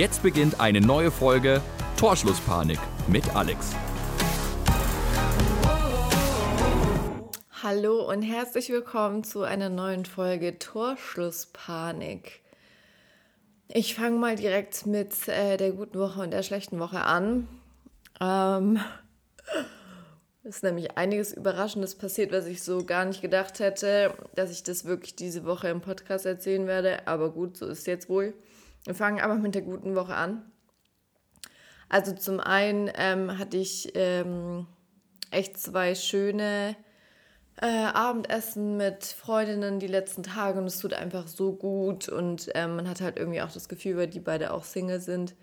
Jetzt beginnt eine neue Folge Torschlusspanik mit Alex. Hallo und herzlich willkommen zu einer neuen Folge Torschlusspanik. Ich fange mal direkt mit äh, der guten Woche und der schlechten Woche an. Ähm, es ist nämlich einiges Überraschendes passiert, was ich so gar nicht gedacht hätte, dass ich das wirklich diese Woche im Podcast erzählen werde. Aber gut, so ist es jetzt wohl. Wir fangen aber mit der guten Woche an. Also zum einen ähm, hatte ich ähm, echt zwei schöne äh, Abendessen mit Freundinnen die letzten Tage und es tut einfach so gut und ähm, man hat halt irgendwie auch das Gefühl, weil die beide auch Single sind,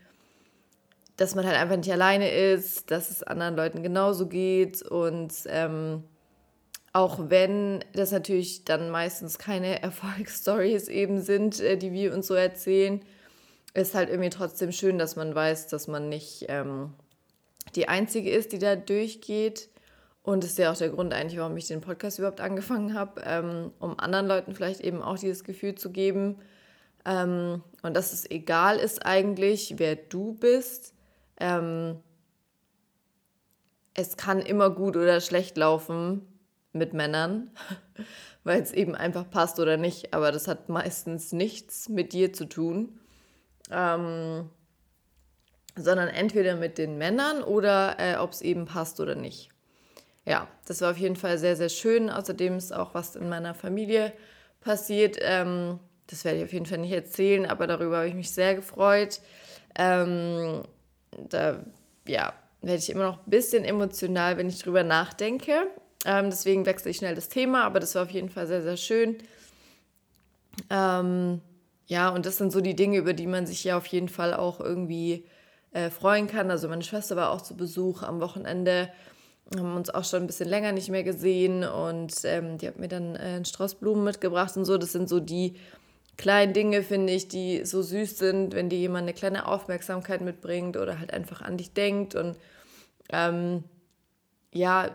dass man halt einfach nicht alleine ist, dass es anderen Leuten genauso geht und ähm, auch wenn das natürlich dann meistens keine Erfolgsstories eben sind, äh, die wir uns so erzählen, ist halt irgendwie trotzdem schön, dass man weiß, dass man nicht ähm, die Einzige ist, die da durchgeht. Und das ist ja auch der Grund eigentlich, warum ich den Podcast überhaupt angefangen habe, ähm, um anderen Leuten vielleicht eben auch dieses Gefühl zu geben. Ähm, und dass es egal ist eigentlich, wer du bist. Ähm, es kann immer gut oder schlecht laufen mit Männern, weil es eben einfach passt oder nicht. Aber das hat meistens nichts mit dir zu tun ähm, sondern entweder mit den Männern oder äh, ob es eben passt oder nicht. Ja, das war auf jeden Fall sehr, sehr schön. Außerdem ist auch was in meiner Familie passiert. Ähm, das werde ich auf jeden Fall nicht erzählen, aber darüber habe ich mich sehr gefreut. Ähm, da ja, werde ich immer noch ein bisschen emotional, wenn ich drüber nachdenke. Ähm, deswegen wechsle ich schnell das Thema, aber das war auf jeden Fall sehr, sehr schön. Ähm, ja, und das sind so die Dinge, über die man sich ja auf jeden Fall auch irgendwie äh, freuen kann. Also meine Schwester war auch zu Besuch am Wochenende, haben uns auch schon ein bisschen länger nicht mehr gesehen und ähm, die hat mir dann äh, einen Strauß Blumen mitgebracht und so. Das sind so die kleinen Dinge, finde ich, die so süß sind, wenn dir jemand eine kleine Aufmerksamkeit mitbringt oder halt einfach an dich denkt und ähm, ja,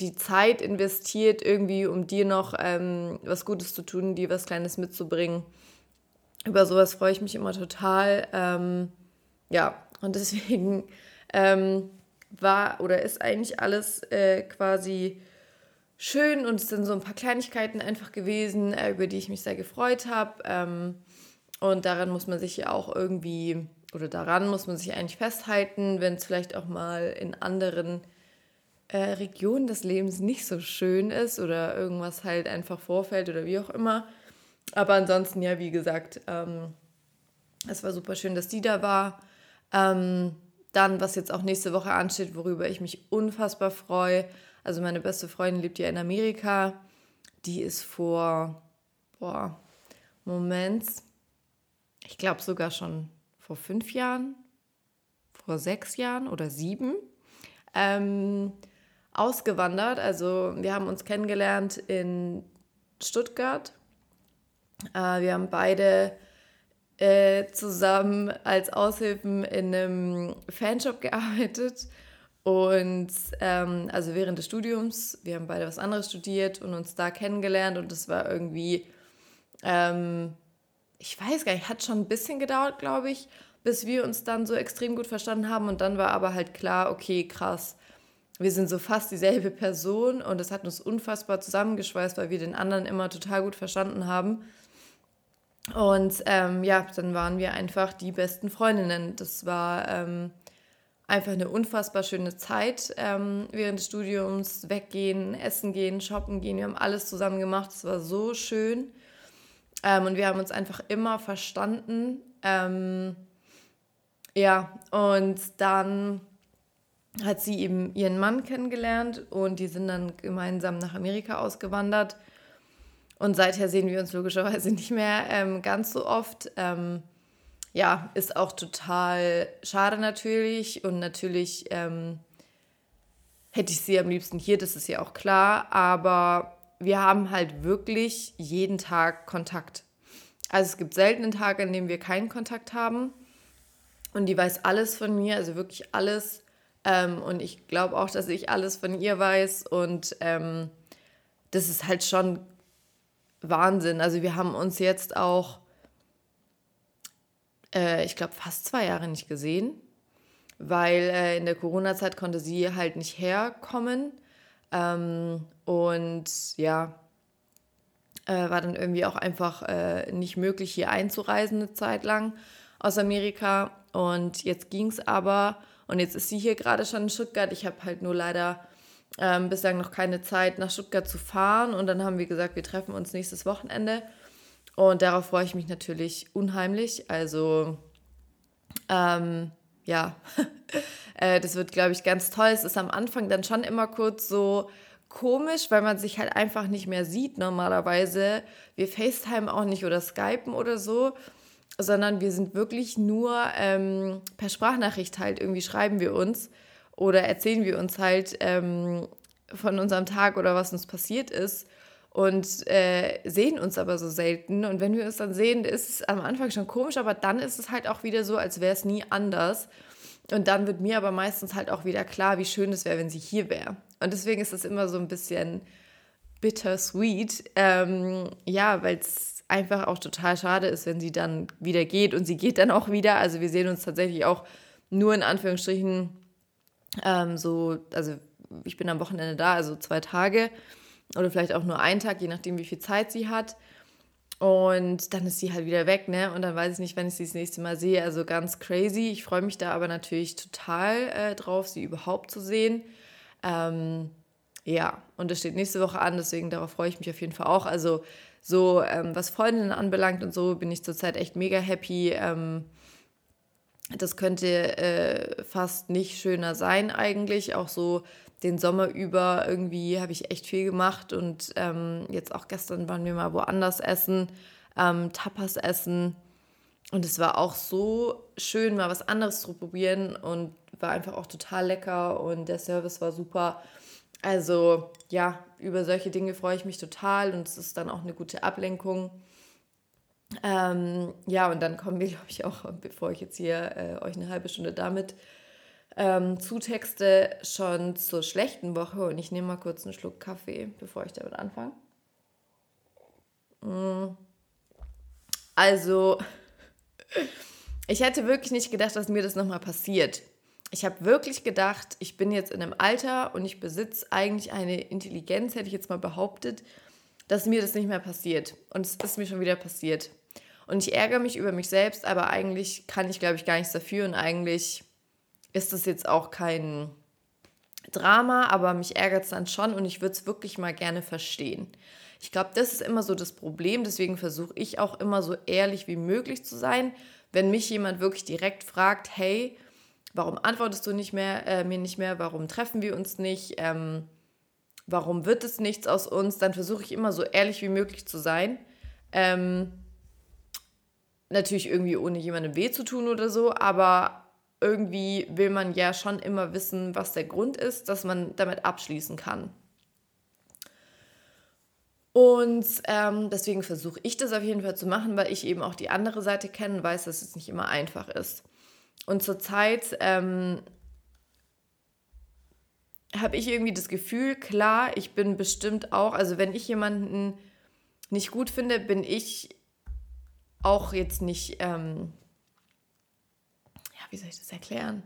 die Zeit investiert, irgendwie, um dir noch ähm, was Gutes zu tun, dir was Kleines mitzubringen. Über sowas freue ich mich immer total. Ähm, ja, und deswegen ähm, war oder ist eigentlich alles äh, quasi schön und es sind so ein paar Kleinigkeiten einfach gewesen, äh, über die ich mich sehr gefreut habe. Ähm, und daran muss man sich ja auch irgendwie, oder daran muss man sich eigentlich festhalten, wenn es vielleicht auch mal in anderen äh, Region des Lebens nicht so schön ist oder irgendwas halt einfach vorfällt oder wie auch immer. Aber ansonsten, ja, wie gesagt, ähm, es war super schön, dass die da war. Ähm, dann, was jetzt auch nächste Woche ansteht, worüber ich mich unfassbar freue. Also meine beste Freundin lebt ja in Amerika. Die ist vor, boah, Moment, ich glaube sogar schon vor fünf Jahren, vor sechs Jahren oder sieben. Ähm, ausgewandert. Also wir haben uns kennengelernt in Stuttgart. Äh, wir haben beide äh, zusammen als Aushilfen in einem Fanshop gearbeitet. Und ähm, also während des Studiums, wir haben beide was anderes studiert und uns da kennengelernt. Und das war irgendwie, ähm, ich weiß gar nicht, hat schon ein bisschen gedauert, glaube ich, bis wir uns dann so extrem gut verstanden haben. Und dann war aber halt klar, okay, krass, wir sind so fast dieselbe Person und es hat uns unfassbar zusammengeschweißt, weil wir den anderen immer total gut verstanden haben. Und ähm, ja, dann waren wir einfach die besten Freundinnen. Das war ähm, einfach eine unfassbar schöne Zeit ähm, während des Studiums. Weggehen, essen gehen, shoppen gehen. Wir haben alles zusammen gemacht. Es war so schön. Ähm, und wir haben uns einfach immer verstanden. Ähm, ja, und dann hat sie eben ihren Mann kennengelernt und die sind dann gemeinsam nach Amerika ausgewandert. Und seither sehen wir uns logischerweise nicht mehr ähm, ganz so oft. Ähm, ja, ist auch total schade natürlich. Und natürlich ähm, hätte ich sie am liebsten hier, das ist ja auch klar. Aber wir haben halt wirklich jeden Tag Kontakt. Also es gibt selten einen Tag, an dem wir keinen Kontakt haben. Und die weiß alles von mir, also wirklich alles. Ähm, und ich glaube auch, dass ich alles von ihr weiß. Und ähm, das ist halt schon Wahnsinn. Also wir haben uns jetzt auch äh, ich glaube, fast zwei Jahre nicht gesehen, weil äh, in der Corona-Zeit konnte sie halt nicht herkommen. Ähm, und ja, äh, war dann irgendwie auch einfach äh, nicht möglich, hier einzureisen eine Zeit lang aus Amerika. Und jetzt ging es aber. Und jetzt ist sie hier gerade schon in Stuttgart. Ich habe halt nur leider ähm, bislang noch keine Zeit, nach Stuttgart zu fahren. Und dann haben wir gesagt, wir treffen uns nächstes Wochenende. Und darauf freue ich mich natürlich unheimlich. Also, ähm, ja, äh, das wird, glaube ich, ganz toll. Es ist am Anfang dann schon immer kurz so komisch, weil man sich halt einfach nicht mehr sieht normalerweise. Wir FaceTime auch nicht oder Skypen oder so, sondern wir sind wirklich nur ähm, per Sprachnachricht halt irgendwie schreiben wir uns oder erzählen wir uns halt ähm, von unserem Tag oder was uns passiert ist und äh, sehen uns aber so selten. Und wenn wir uns dann sehen, ist es am Anfang schon komisch, aber dann ist es halt auch wieder so, als wäre es nie anders. Und dann wird mir aber meistens halt auch wieder klar, wie schön es wäre, wenn sie hier wäre. Und deswegen ist es immer so ein bisschen bittersweet. Ähm, ja, weil es einfach auch total schade ist, wenn sie dann wieder geht. Und sie geht dann auch wieder. Also wir sehen uns tatsächlich auch nur in Anführungsstrichen ähm, so, also ich bin am Wochenende da, also zwei Tage oder vielleicht auch nur einen Tag, je nachdem, wie viel Zeit sie hat. Und dann ist sie halt wieder weg, ne? Und dann weiß ich nicht, wenn ich sie das nächste Mal sehe. Also ganz crazy. Ich freue mich da aber natürlich total äh, drauf, sie überhaupt zu sehen. Ähm, ja, und das steht nächste Woche an, deswegen darauf freue ich mich auf jeden Fall auch. Also so, ähm, was Freundinnen anbelangt und so, bin ich zurzeit echt mega happy. Ähm, das könnte äh, fast nicht schöner sein eigentlich. Auch so den Sommer über irgendwie habe ich echt viel gemacht und ähm, jetzt auch gestern waren wir mal woanders essen, ähm, Tapas essen und es war auch so schön, mal was anderes zu probieren und war einfach auch total lecker und der Service war super. Also ja, über solche Dinge freue ich mich total und es ist dann auch eine gute Ablenkung. Ähm, ja, und dann kommen wir, glaube ich, auch, bevor ich jetzt hier äh, euch eine halbe Stunde damit ähm, zutexte, schon zur schlechten Woche. Und ich nehme mal kurz einen Schluck Kaffee, bevor ich damit anfange. Mm. Also, ich hätte wirklich nicht gedacht, dass mir das nochmal passiert. Ich habe wirklich gedacht, ich bin jetzt in einem Alter und ich besitze eigentlich eine Intelligenz, hätte ich jetzt mal behauptet, dass mir das nicht mehr passiert. Und es ist mir schon wieder passiert. Und ich ärgere mich über mich selbst, aber eigentlich kann ich, glaube ich, gar nichts dafür. Und eigentlich ist das jetzt auch kein Drama, aber mich ärgert es dann schon und ich würde es wirklich mal gerne verstehen. Ich glaube, das ist immer so das Problem. Deswegen versuche ich auch immer so ehrlich wie möglich zu sein. Wenn mich jemand wirklich direkt fragt, hey, warum antwortest du nicht mehr, äh, mir nicht mehr, warum treffen wir uns nicht, ähm, warum wird es nichts aus uns, dann versuche ich immer so ehrlich wie möglich zu sein. Ähm, natürlich irgendwie ohne jemandem weh zu tun oder so, aber irgendwie will man ja schon immer wissen, was der Grund ist, dass man damit abschließen kann. Und ähm, deswegen versuche ich das auf jeden Fall zu machen, weil ich eben auch die andere Seite kenne und weiß, dass es nicht immer einfach ist. Und zurzeit ähm, habe ich irgendwie das Gefühl, klar, ich bin bestimmt auch, also wenn ich jemanden nicht gut finde, bin ich auch jetzt nicht, ähm, ja, wie soll ich das erklären?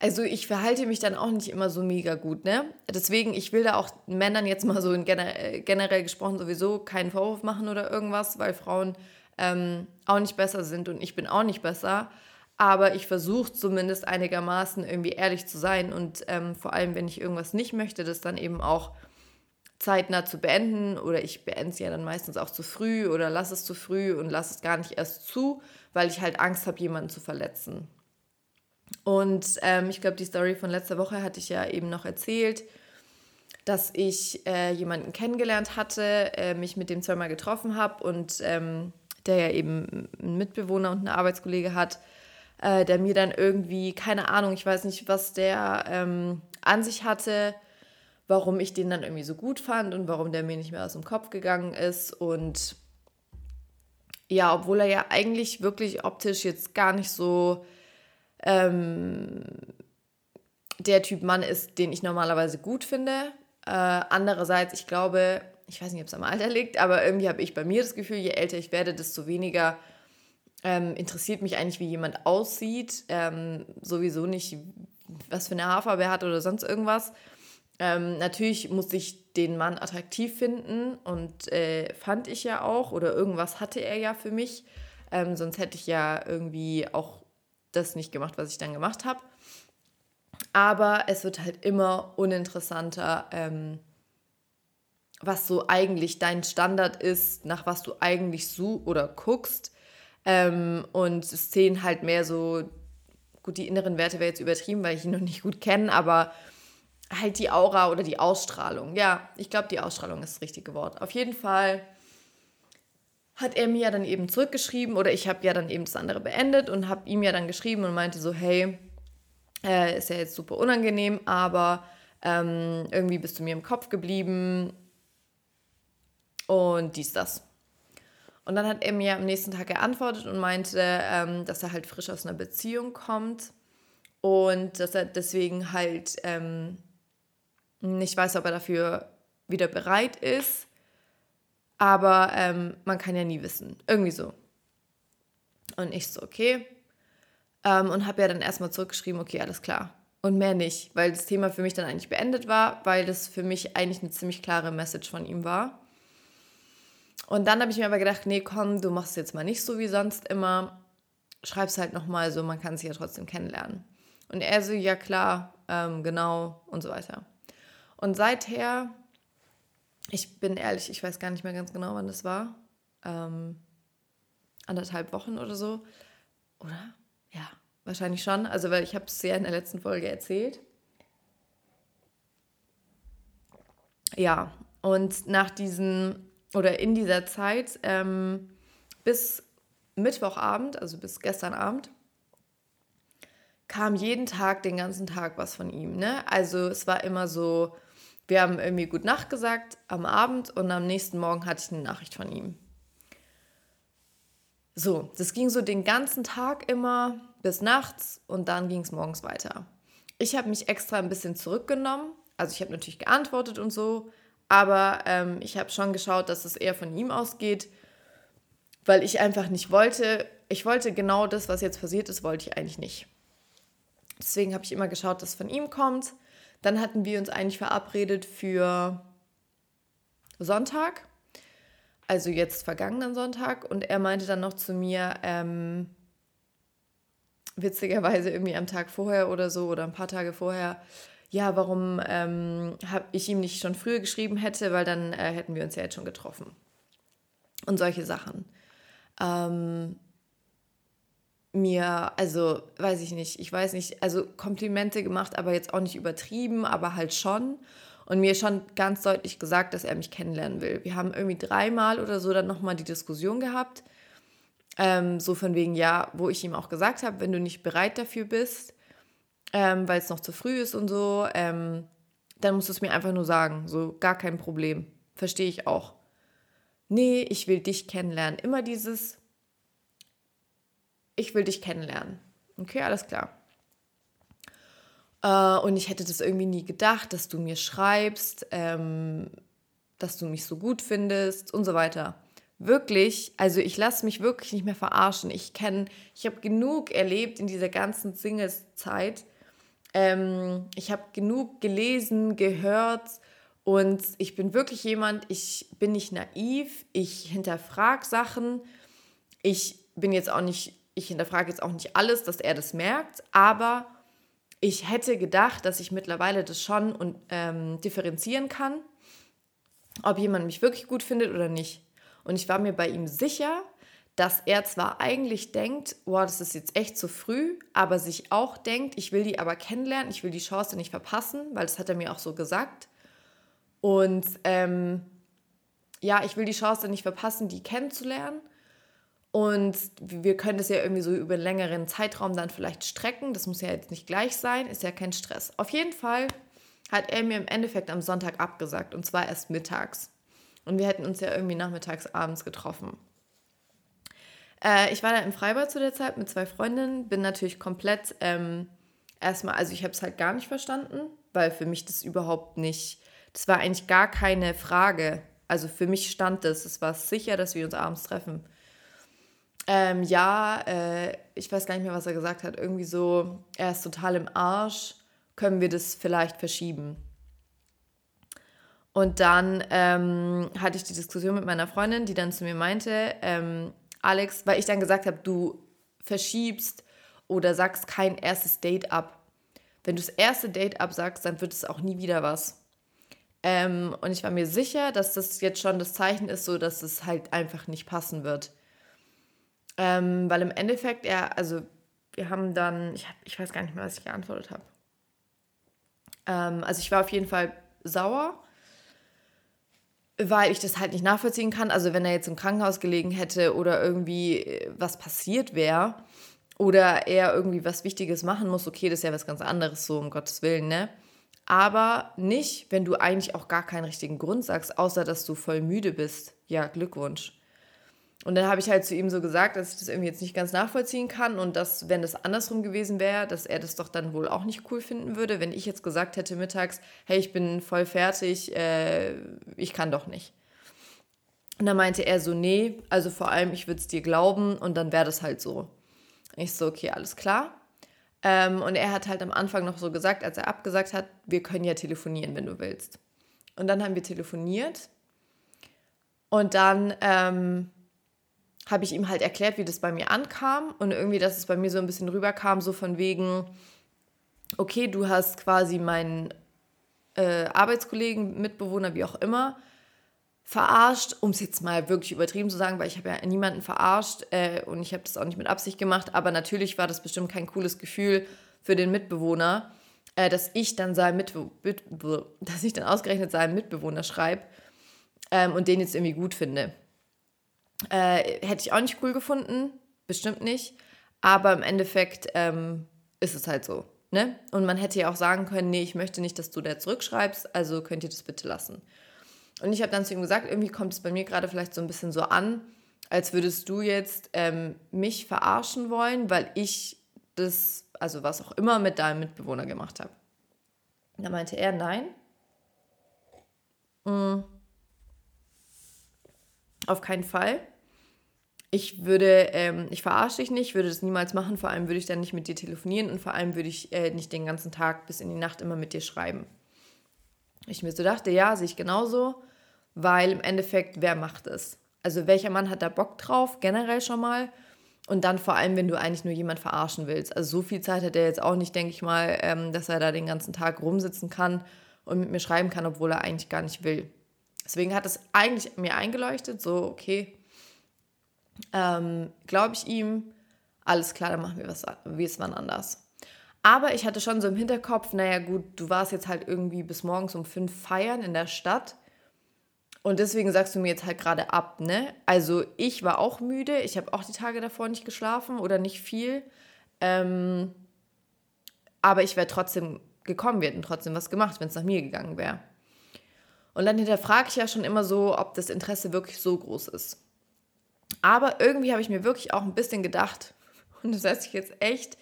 Also ich verhalte mich dann auch nicht immer so mega gut, ne? Deswegen, ich will da auch Männern jetzt mal so in gener äh, generell gesprochen sowieso keinen Vorwurf machen oder irgendwas, weil Frauen ähm, auch nicht besser sind und ich bin auch nicht besser. Aber ich versuche zumindest einigermaßen irgendwie ehrlich zu sein und ähm, vor allem, wenn ich irgendwas nicht möchte, das dann eben auch zeitnah zu beenden oder ich beende es ja dann meistens auch zu früh oder lasse es zu früh und lasse es gar nicht erst zu, weil ich halt Angst habe, jemanden zu verletzen. Und ähm, ich glaube, die Story von letzter Woche hatte ich ja eben noch erzählt, dass ich äh, jemanden kennengelernt hatte, äh, mich mit dem zweimal getroffen habe und ähm, der ja eben einen Mitbewohner und einen Arbeitskollege hat, äh, der mir dann irgendwie, keine Ahnung, ich weiß nicht, was der ähm, an sich hatte, warum ich den dann irgendwie so gut fand und warum der mir nicht mehr aus dem Kopf gegangen ist. Und ja, obwohl er ja eigentlich wirklich optisch jetzt gar nicht so ähm, der Typ Mann ist, den ich normalerweise gut finde. Äh, andererseits, ich glaube, ich weiß nicht, ob es am Alter liegt, aber irgendwie habe ich bei mir das Gefühl, je älter ich werde, desto weniger Ähm, interessiert mich eigentlich, wie jemand aussieht. Ähm, sowieso nicht, was für eine Haarfarbe er hat oder sonst irgendwas. Ähm, natürlich muss ich den Mann attraktiv finden und äh, fand ich ja auch oder irgendwas hatte er ja für mich. Ähm, sonst hätte ich ja irgendwie auch das nicht gemacht, was ich dann gemacht habe. Aber es wird halt immer uninteressanter, ähm, was so eigentlich dein Standard ist, nach was du eigentlich suchst oder guckst. Ähm, und es zählen halt mehr so, gut, die inneren Werte wäre jetzt übertrieben, weil ich ihn noch nicht gut kenne, aber halt die Aura oder die Ausstrahlung. Ja, ich glaube, die Ausstrahlung ist das richtige Wort. Auf jeden Fall hat er mir ja dann eben zurückgeschrieben oder ich habe ja dann eben das andere beendet und habe ihm ja dann geschrieben und meinte so, hey, äh, ist ja jetzt super unangenehm, aber ähm, irgendwie bist du mir im Kopf geblieben und dies, das. Und dann hat er mir am nächsten Tag geantwortet und meinte, ähm, dass er halt frisch aus einer Beziehung kommt und dass er deswegen halt ähm, nicht weiß, ob er dafür wieder bereit ist. Aber ähm, man kann ja nie wissen. Irgendwie so. Und ich so, okay. Ähm, und habe ja dann erstmal zurückgeschrieben, okay, alles klar. Und mehr nicht, weil das Thema für mich dann eigentlich beendet war, weil das für mich eigentlich eine ziemlich klare Message von ihm war. Und dann habe ich mir aber gedacht, nee, komm, du machst es jetzt mal nicht so wie sonst immer. Schreib's halt nochmal so, man kann sich ja trotzdem kennenlernen. Und er so, ja klar, ähm, genau und so weiter. Und seither, ich bin ehrlich, ich weiß gar nicht mehr ganz genau, wann das war. Ähm, anderthalb Wochen oder so. Oder? Ja, wahrscheinlich schon. Also, weil ich habe es ja in der letzten Folge erzählt. Ja, und nach diesen oder in dieser Zeit ähm, bis Mittwochabend, also bis gestern Abend, kam jeden Tag, den ganzen Tag was von ihm. Ne? Also es war immer so, wir haben irgendwie gut Nacht gesagt am Abend und am nächsten Morgen hatte ich eine Nachricht von ihm. So, das ging so den ganzen Tag immer bis nachts und dann ging es morgens weiter. Ich habe mich extra ein bisschen zurückgenommen. Also ich habe natürlich geantwortet und so, aber ähm, ich habe schon geschaut, dass es eher von ihm ausgeht, weil ich einfach nicht wollte. Ich wollte genau das, was jetzt passiert ist, wollte ich eigentlich nicht. Deswegen habe ich immer geschaut, dass es von ihm kommt. Dann hatten wir uns eigentlich verabredet für Sonntag, also jetzt vergangenen Sonntag. Und er meinte dann noch zu mir, ähm, witzigerweise irgendwie am Tag vorher oder so oder ein paar Tage vorher, ja, warum ähm, ich ihm nicht schon früher geschrieben hätte, weil dann äh, hätten wir uns ja jetzt schon getroffen. Und solche Sachen. Ähm, mir, also weiß ich nicht, ich weiß nicht, also Komplimente gemacht, aber jetzt auch nicht übertrieben, aber halt schon. Und mir schon ganz deutlich gesagt, dass er mich kennenlernen will. Wir haben irgendwie dreimal oder so dann nochmal die Diskussion gehabt. Ähm, so von wegen, ja, wo ich ihm auch gesagt habe, wenn du nicht bereit dafür bist, ähm, weil es noch zu früh ist und so, ähm, dann musst du es mir einfach nur sagen. So, gar kein Problem. Verstehe ich auch. Nee, ich will dich kennenlernen. Immer dieses, ich will dich kennenlernen. Okay, alles klar. Äh, und ich hätte das irgendwie nie gedacht, dass du mir schreibst, ähm, dass du mich so gut findest und so weiter. Wirklich, also ich lasse mich wirklich nicht mehr verarschen. Ich kenne, ich habe genug erlebt in dieser ganzen Singles-Zeit. Ähm, ich habe genug gelesen, gehört und ich bin wirklich jemand, ich bin nicht naiv, ich hinterfrage Sachen. Ich bin jetzt auch nicht ich hinterfrage jetzt auch nicht alles, dass er das merkt, aber ich hätte gedacht, dass ich mittlerweile das schon und, ähm, differenzieren kann, ob jemand mich wirklich gut findet oder nicht. Und ich war mir bei ihm sicher, dass er zwar eigentlich denkt, wow, das ist jetzt echt zu früh, aber sich auch denkt, ich will die aber kennenlernen, ich will die Chance nicht verpassen, weil das hat er mir auch so gesagt. Und ähm, ja, ich will die Chance nicht verpassen, die kennenzulernen. Und wir können das ja irgendwie so über einen längeren Zeitraum dann vielleicht strecken. Das muss ja jetzt nicht gleich sein, ist ja kein Stress. Auf jeden Fall hat er mir im Endeffekt am Sonntag abgesagt und zwar erst mittags. Und wir hätten uns ja irgendwie nachmittags, abends getroffen. Äh, ich war da im Freibad zu der Zeit mit zwei Freundinnen, bin natürlich komplett ähm, erstmal, also ich habe es halt gar nicht verstanden, weil für mich das überhaupt nicht, das war eigentlich gar keine Frage. Also für mich stand das, es war sicher, dass wir uns abends treffen. Ähm, ja, äh, ich weiß gar nicht mehr, was er gesagt hat. Irgendwie so, er ist total im Arsch. Können wir das vielleicht verschieben? Und dann ähm, hatte ich die Diskussion mit meiner Freundin, die dann zu mir meinte, ähm, Alex, weil ich dann gesagt habe, du verschiebst oder sagst kein erstes Date ab. Wenn du das erste Date absagst, dann wird es auch nie wieder was. Ähm, und ich war mir sicher, dass das jetzt schon das Zeichen ist, so dass es halt einfach nicht passen wird. Ähm, weil im Endeffekt, er, also wir haben dann, ich, hab, ich weiß gar nicht mehr, was ich geantwortet habe. Ähm, also ich war auf jeden Fall sauer, weil ich das halt nicht nachvollziehen kann. Also wenn er jetzt im Krankenhaus gelegen hätte oder irgendwie äh, was passiert wäre oder er irgendwie was Wichtiges machen muss, okay, das ist ja was ganz anderes, so um Gottes Willen, ne? Aber nicht, wenn du eigentlich auch gar keinen richtigen Grund sagst, außer dass du voll müde bist. Ja, Glückwunsch. Und dann habe ich halt zu ihm so gesagt, dass ich das irgendwie jetzt nicht ganz nachvollziehen kann und dass, wenn das andersrum gewesen wäre, dass er das doch dann wohl auch nicht cool finden würde, wenn ich jetzt gesagt hätte mittags, hey, ich bin voll fertig, äh, ich kann doch nicht. Und dann meinte er so, nee, also vor allem, ich würde es dir glauben und dann wäre das halt so. Ich so, okay, alles klar. Ähm, und er hat halt am Anfang noch so gesagt, als er abgesagt hat, wir können ja telefonieren, wenn du willst. Und dann haben wir telefoniert und dann ähm, habe ich ihm halt erklärt, wie das bei mir ankam und irgendwie, dass es bei mir so ein bisschen rüberkam, so von wegen, okay, du hast quasi meinen äh, Arbeitskollegen, Mitbewohner, wie auch immer, verarscht, um es jetzt mal wirklich übertrieben zu sagen, weil ich habe ja niemanden verarscht äh, und ich habe das auch nicht mit Absicht gemacht, aber natürlich war das bestimmt kein cooles Gefühl für den Mitbewohner, äh, dass ich dann seinen Mitbe dass ich dann ausgerechnet seinen Mitbewohner schreibe ähm, und den jetzt irgendwie gut finde. Äh, hätte ich auch nicht cool gefunden, bestimmt nicht. Aber im Endeffekt ähm, ist es halt so. Ne? Und man hätte ja auch sagen können, nee, ich möchte nicht, dass du da zurückschreibst, also könnt ihr das bitte lassen. Und ich habe dann zu ihm gesagt, irgendwie kommt es bei mir gerade vielleicht so ein bisschen so an, als würdest du jetzt ähm, mich verarschen wollen, weil ich das, also was auch immer mit deinem Mitbewohner gemacht habe. Da meinte er, nein. Mhm auf keinen Fall. Ich würde, ähm, ich verarsche dich nicht, würde das niemals machen. Vor allem würde ich dann nicht mit dir telefonieren und vor allem würde ich äh, nicht den ganzen Tag bis in die Nacht immer mit dir schreiben. Ich mir so dachte, ja, sehe ich genauso, weil im Endeffekt, wer macht es? Also welcher Mann hat da Bock drauf, generell schon mal? Und dann vor allem, wenn du eigentlich nur jemand verarschen willst. Also so viel Zeit hat er jetzt auch nicht, denke ich mal, ähm, dass er da den ganzen Tag rumsitzen kann und mit mir schreiben kann, obwohl er eigentlich gar nicht will. Deswegen hat es eigentlich mir eingeleuchtet, so, okay, ähm, glaube ich ihm, alles klar, dann machen wir was, wie es wann anders. Aber ich hatte schon so im Hinterkopf, naja gut, du warst jetzt halt irgendwie bis morgens um fünf feiern in der Stadt und deswegen sagst du mir jetzt halt gerade ab, ne? Also ich war auch müde, ich habe auch die Tage davor nicht geschlafen oder nicht viel, ähm, aber ich wäre trotzdem gekommen, wir hätten trotzdem was gemacht, wenn es nach mir gegangen wäre. Und dann hinterfrage ich ja schon immer so, ob das Interesse wirklich so groß ist. Aber irgendwie habe ich mir wirklich auch ein bisschen gedacht, und das hört sich jetzt echt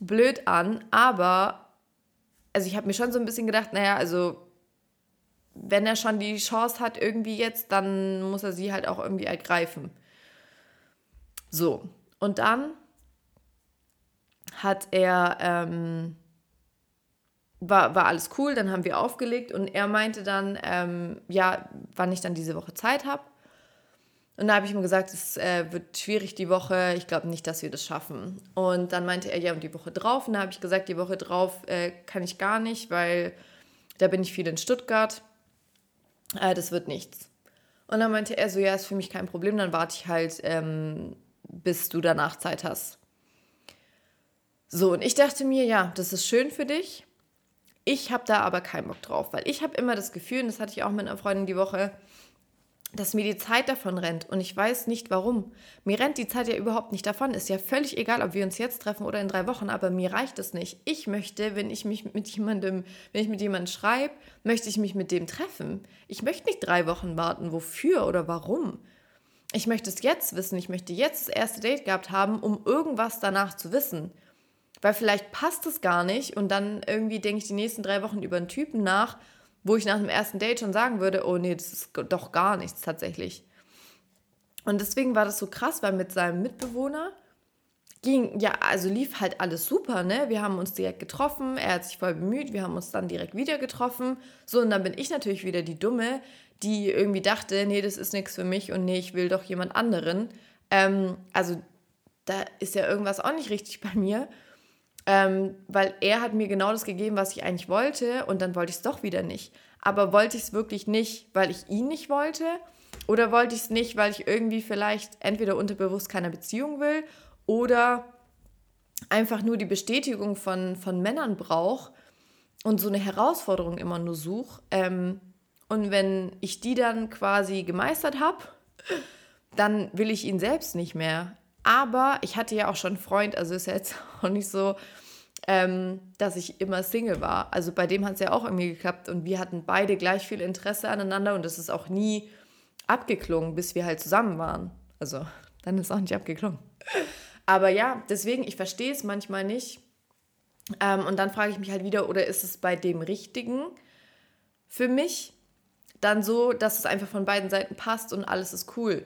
blöd an, aber also ich habe mir schon so ein bisschen gedacht, naja, also wenn er schon die Chance hat irgendwie jetzt, dann muss er sie halt auch irgendwie ergreifen. So, und dann hat er ähm, war, war alles cool, dann haben wir aufgelegt und er meinte dann, ähm, ja, wann ich dann diese Woche Zeit habe. Und da habe ich ihm gesagt, es äh, wird schwierig die Woche, ich glaube nicht, dass wir das schaffen. Und dann meinte er, ja, und die Woche drauf. Und da habe ich gesagt, die Woche drauf äh, kann ich gar nicht, weil da bin ich viel in Stuttgart. Äh, das wird nichts. Und dann meinte er so, ja, ist für mich kein Problem, dann warte ich halt, ähm, bis du danach Zeit hast. So, und ich dachte mir, ja, das ist schön für dich. Ich habe da aber keinen Bock drauf, weil ich habe immer das Gefühl, und das hatte ich auch mit einer Freundin die Woche, dass mir die Zeit davon rennt und ich weiß nicht warum. Mir rennt die Zeit ja überhaupt nicht davon. Ist ja völlig egal, ob wir uns jetzt treffen oder in drei Wochen, aber mir reicht es nicht. Ich möchte, wenn ich mich mit jemandem, wenn ich mit jemandem schreibe, möchte ich mich mit dem treffen. Ich möchte nicht drei Wochen warten. Wofür oder warum? Ich möchte es jetzt wissen. Ich möchte jetzt das erste Date gehabt haben, um irgendwas danach zu wissen. Weil vielleicht passt es gar nicht und dann irgendwie denke ich die nächsten drei Wochen über einen Typen nach, wo ich nach dem ersten Date schon sagen würde, oh nee, das ist doch gar nichts tatsächlich. Und deswegen war das so krass, weil mit seinem Mitbewohner ging, ja, also lief halt alles super, ne? Wir haben uns direkt getroffen, er hat sich voll bemüht, wir haben uns dann direkt wieder getroffen. So, und dann bin ich natürlich wieder die Dumme, die irgendwie dachte, nee, das ist nichts für mich und nee, ich will doch jemand anderen. Ähm, also da ist ja irgendwas auch nicht richtig bei mir. Ähm, weil er hat mir genau das gegeben, was ich eigentlich wollte und dann wollte ich es doch wieder nicht. Aber wollte ich es wirklich nicht, weil ich ihn nicht wollte oder wollte ich es nicht, weil ich irgendwie vielleicht entweder unterbewusst keine Beziehung will oder einfach nur die Bestätigung von, von Männern brauche und so eine Herausforderung immer nur suche. Ähm, und wenn ich die dann quasi gemeistert habe, dann will ich ihn selbst nicht mehr. Aber ich hatte ja auch schon einen Freund, also ist ja jetzt auch nicht so, ähm, dass ich immer Single war. Also bei dem hat es ja auch irgendwie geklappt und wir hatten beide gleich viel Interesse aneinander und das ist auch nie abgeklungen, bis wir halt zusammen waren. Also dann ist es auch nicht abgeklungen. Aber ja, deswegen, ich verstehe es manchmal nicht. Ähm, und dann frage ich mich halt wieder, oder ist es bei dem Richtigen für mich dann so, dass es einfach von beiden Seiten passt und alles ist cool?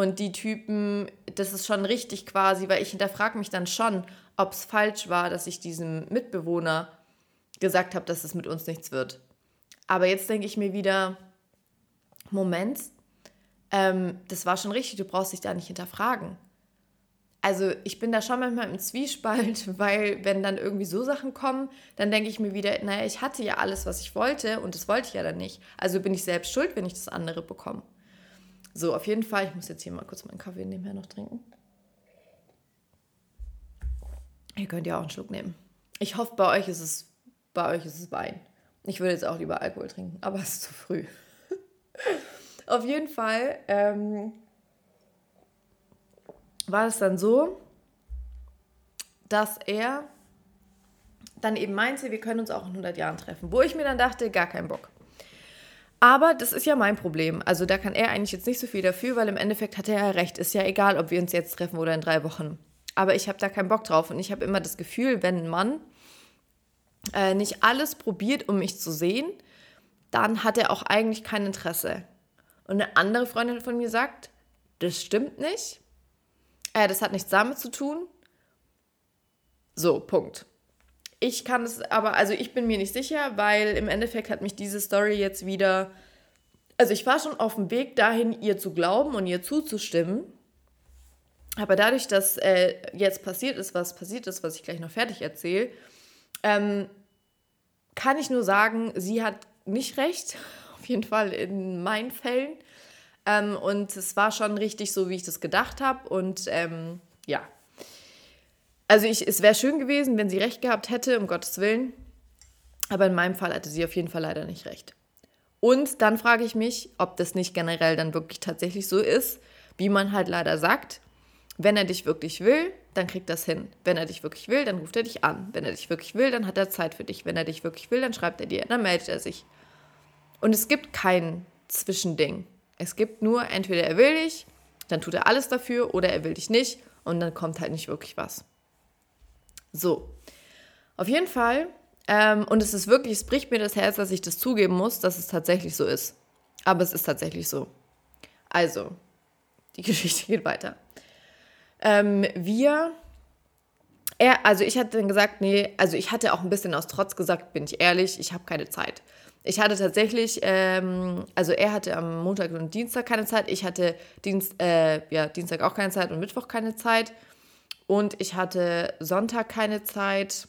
Und die Typen, das ist schon richtig quasi, weil ich hinterfrage mich dann schon, ob es falsch war, dass ich diesem Mitbewohner gesagt habe, dass es mit uns nichts wird. Aber jetzt denke ich mir wieder, Moment, ähm, das war schon richtig, du brauchst dich da nicht hinterfragen also ich bin da schon manchmal im Zwiespalt, weil wenn dann irgendwie so Sachen kommen, dann denke ich mir wieder, naja, ich hatte ja alles, was ich wollte und das wollte ich ja dann nicht. Also bin ich selbst schuld, wenn ich das andere bekomme. So, auf jeden Fall, ich muss jetzt hier mal kurz meinen Kaffee nebenher noch trinken. Ihr könnt ja auch einen Schluck nehmen. Ich hoffe, bei euch ist es, bei euch ist es Wein. Ich würde jetzt auch lieber Alkohol trinken, aber es ist zu früh. auf jeden Fall ähm, war es dann so, dass er dann eben meinte, wir können uns auch in 100 Jahren treffen. Wo ich mir dann dachte, gar keinen Bock. Aber das ist ja mein Problem. Also da kann er eigentlich jetzt nicht so viel dafür, weil im Endeffekt hat er ja recht. Ist ja egal, ob wir uns jetzt treffen oder in drei Wochen. Aber ich habe da keinen Bock drauf. Und ich habe immer das Gefühl, wenn ein Mann äh, nicht alles probiert, um mich zu sehen, dann hat er auch eigentlich kein Interesse. Und eine andere Freundin von mir sagt, das stimmt nicht. Äh, das hat nichts damit zu tun. So, Punkt. Ich kann es aber, also ich bin mir nicht sicher, weil im Endeffekt hat mich diese Story jetzt wieder. Also ich war schon auf dem Weg dahin, ihr zu glauben und ihr zuzustimmen. Aber dadurch, dass äh, jetzt passiert ist, was passiert ist, was ich gleich noch fertig erzähle, ähm, kann ich nur sagen, sie hat nicht recht. Auf jeden Fall in meinen Fällen. Ähm, und es war schon richtig so, wie ich das gedacht habe. Und ähm, ja. Also ich, es wäre schön gewesen, wenn sie recht gehabt hätte, um Gottes Willen. Aber in meinem Fall hatte sie auf jeden Fall leider nicht recht. Und dann frage ich mich, ob das nicht generell dann wirklich tatsächlich so ist, wie man halt leider sagt. Wenn er dich wirklich will, dann kriegt das hin. Wenn er dich wirklich will, dann ruft er dich an. Wenn er dich wirklich will, dann hat er Zeit für dich. Wenn er dich wirklich will, dann schreibt er dir, dann meldet er sich. Und es gibt kein Zwischending. Es gibt nur, entweder er will dich, dann tut er alles dafür, oder er will dich nicht und dann kommt halt nicht wirklich was. So, auf jeden Fall, ähm, und es ist wirklich, es bricht mir das Herz, dass ich das zugeben muss, dass es tatsächlich so ist. Aber es ist tatsächlich so. Also, die Geschichte geht weiter. Ähm, wir, er, also ich hatte dann gesagt, nee, also ich hatte auch ein bisschen aus Trotz gesagt, bin ich ehrlich, ich habe keine Zeit. Ich hatte tatsächlich, ähm, also er hatte am Montag und Dienstag keine Zeit, ich hatte Dienst, äh, ja, Dienstag auch keine Zeit und Mittwoch keine Zeit. Und ich hatte Sonntag keine Zeit.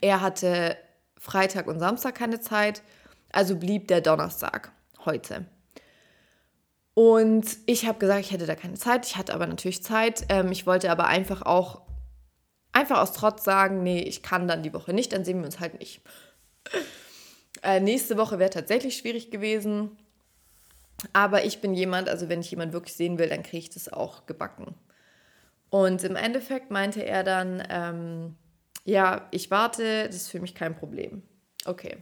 Er hatte Freitag und Samstag keine Zeit. Also blieb der Donnerstag heute. Und ich habe gesagt, ich hätte da keine Zeit. Ich hatte aber natürlich Zeit. Ähm, ich wollte aber einfach auch, einfach aus Trotz sagen, nee, ich kann dann die Woche nicht, dann sehen wir uns halt nicht. Äh, nächste Woche wäre tatsächlich schwierig gewesen. Aber ich bin jemand, also wenn ich jemanden wirklich sehen will, dann kriege ich das auch gebacken. Und im Endeffekt meinte er dann, ähm, ja, ich warte, das ist für mich kein Problem. Okay.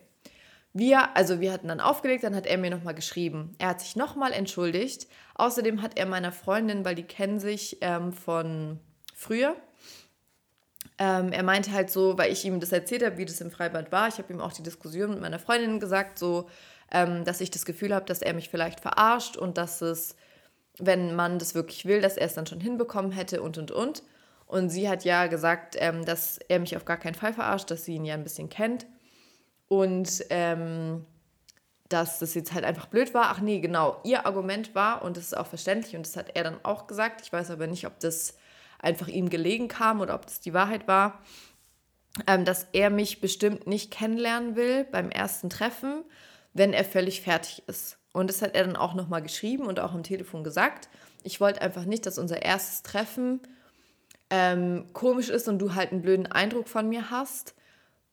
Wir, also wir hatten dann aufgelegt, dann hat er mir nochmal geschrieben. Er hat sich nochmal entschuldigt. Außerdem hat er meiner Freundin, weil die kennen sich ähm, von früher, ähm, er meinte halt so, weil ich ihm das erzählt habe, wie das im Freibad war. Ich habe ihm auch die Diskussion mit meiner Freundin gesagt, so, ähm, dass ich das Gefühl habe, dass er mich vielleicht verarscht und dass es wenn man das wirklich will, dass er es dann schon hinbekommen hätte und und und. Und sie hat ja gesagt, ähm, dass er mich auf gar keinen Fall verarscht, dass sie ihn ja ein bisschen kennt. Und ähm, dass das jetzt halt einfach blöd war. Ach nee, genau. Ihr Argument war, und das ist auch verständlich, und das hat er dann auch gesagt. Ich weiß aber nicht, ob das einfach ihm gelegen kam oder ob das die Wahrheit war, ähm, dass er mich bestimmt nicht kennenlernen will beim ersten Treffen, wenn er völlig fertig ist. Und das hat er dann auch nochmal geschrieben und auch am Telefon gesagt. Ich wollte einfach nicht, dass unser erstes Treffen ähm, komisch ist und du halt einen blöden Eindruck von mir hast,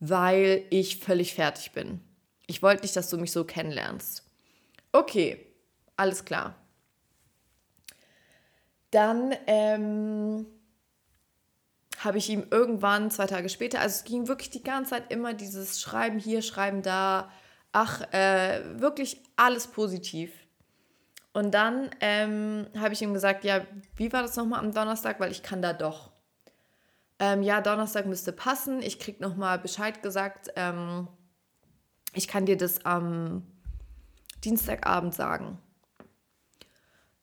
weil ich völlig fertig bin. Ich wollte nicht, dass du mich so kennenlernst. Okay, alles klar. Dann ähm, habe ich ihm irgendwann zwei Tage später, also es ging wirklich die ganze Zeit immer dieses Schreiben hier, Schreiben da, ach, äh, wirklich alles positiv. Und dann ähm, habe ich ihm gesagt, ja, wie war das nochmal am Donnerstag, weil ich kann da doch. Ähm, ja, Donnerstag müsste passen. Ich krieg nochmal Bescheid gesagt. Ähm, ich kann dir das am Dienstagabend sagen.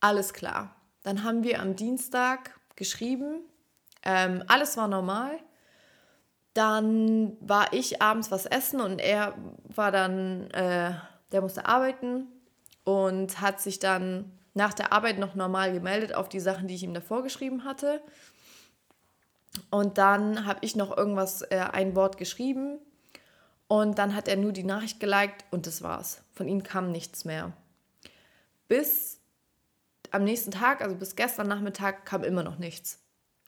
Alles klar. Dann haben wir am Dienstag geschrieben. Ähm, alles war normal. Dann war ich abends was essen und er war dann, äh, der musste arbeiten und hat sich dann nach der Arbeit noch normal gemeldet auf die Sachen, die ich ihm davor geschrieben hatte. Und dann habe ich noch irgendwas, äh, ein Wort geschrieben und dann hat er nur die Nachricht geliked und das war's. Von ihm kam nichts mehr. Bis am nächsten Tag, also bis gestern Nachmittag, kam immer noch nichts.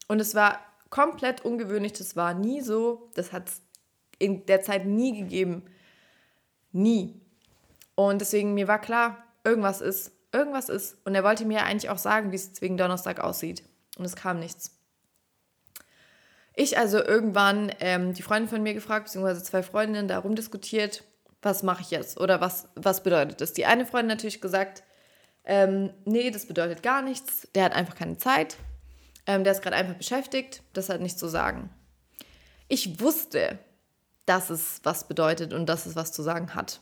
Und es war komplett ungewöhnlich. Das war nie so. Das hat es in der Zeit nie gegeben. Nie. Und deswegen, mir war klar, irgendwas ist. Irgendwas ist. Und er wollte mir eigentlich auch sagen, wie es wegen Donnerstag aussieht. Und es kam nichts. Ich also irgendwann ähm, die Freundin von mir gefragt, beziehungsweise zwei Freundinnen darum diskutiert, was mache ich jetzt oder was, was bedeutet das? Die eine Freundin natürlich gesagt, ähm, nee, das bedeutet gar nichts, der hat einfach keine Zeit, ähm, der ist gerade einfach beschäftigt, das hat nichts zu sagen. Ich wusste, dass es was bedeutet und dass es was zu sagen hat.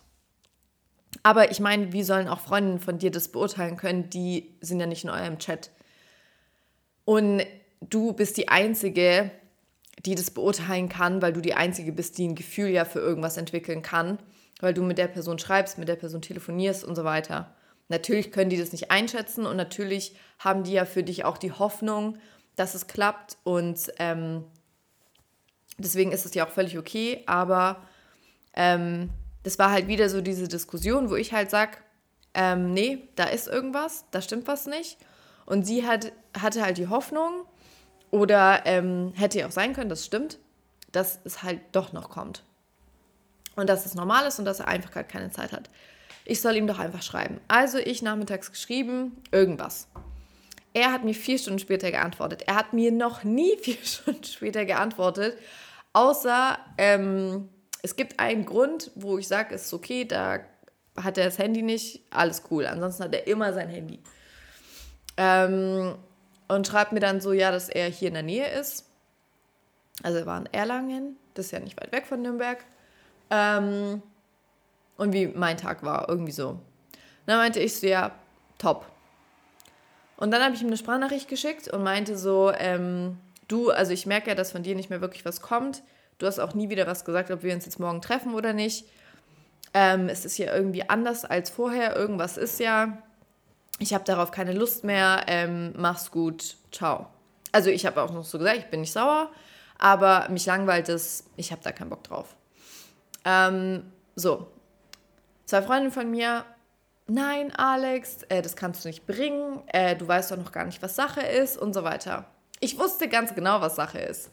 Aber ich meine, wie sollen auch Freundinnen von dir das beurteilen können? Die sind ja nicht in eurem Chat. Und du bist die Einzige, die das beurteilen kann, weil du die Einzige bist, die ein Gefühl ja für irgendwas entwickeln kann, weil du mit der Person schreibst, mit der Person telefonierst und so weiter. Natürlich können die das nicht einschätzen und natürlich haben die ja für dich auch die Hoffnung, dass es klappt und ähm, deswegen ist es ja auch völlig okay, aber ähm, das war halt wieder so diese Diskussion, wo ich halt sage, ähm, nee, da ist irgendwas, da stimmt was nicht. Und sie hat, hatte halt die Hoffnung, oder ähm, hätte ja auch sein können, das stimmt, dass es halt doch noch kommt. Und dass es normal ist und dass er einfach gerade keine Zeit hat. Ich soll ihm doch einfach schreiben. Also ich nachmittags geschrieben, irgendwas. Er hat mir vier Stunden später geantwortet. Er hat mir noch nie vier Stunden später geantwortet, außer ähm, es gibt einen Grund, wo ich sage, es ist okay, da hat er das Handy nicht, alles cool. Ansonsten hat er immer sein Handy. Ähm, und schreibt mir dann so, ja, dass er hier in der Nähe ist. Also er war in Erlangen, das ist ja nicht weit weg von Nürnberg. Ähm, und wie mein Tag war, irgendwie so. dann meinte ich so, ja, top. Und dann habe ich ihm eine Sprachnachricht geschickt und meinte so, ähm, du, also ich merke ja, dass von dir nicht mehr wirklich was kommt. Du hast auch nie wieder was gesagt, ob wir uns jetzt morgen treffen oder nicht. Ähm, es ist ja irgendwie anders als vorher. Irgendwas ist ja ich habe darauf keine Lust mehr, ähm, mach's gut, ciao. Also ich habe auch noch so gesagt, ich bin nicht sauer, aber mich langweilt es, ich habe da keinen Bock drauf. Ähm, so, zwei Freundinnen von mir, nein, Alex, äh, das kannst du nicht bringen, äh, du weißt doch noch gar nicht, was Sache ist und so weiter. Ich wusste ganz genau, was Sache ist.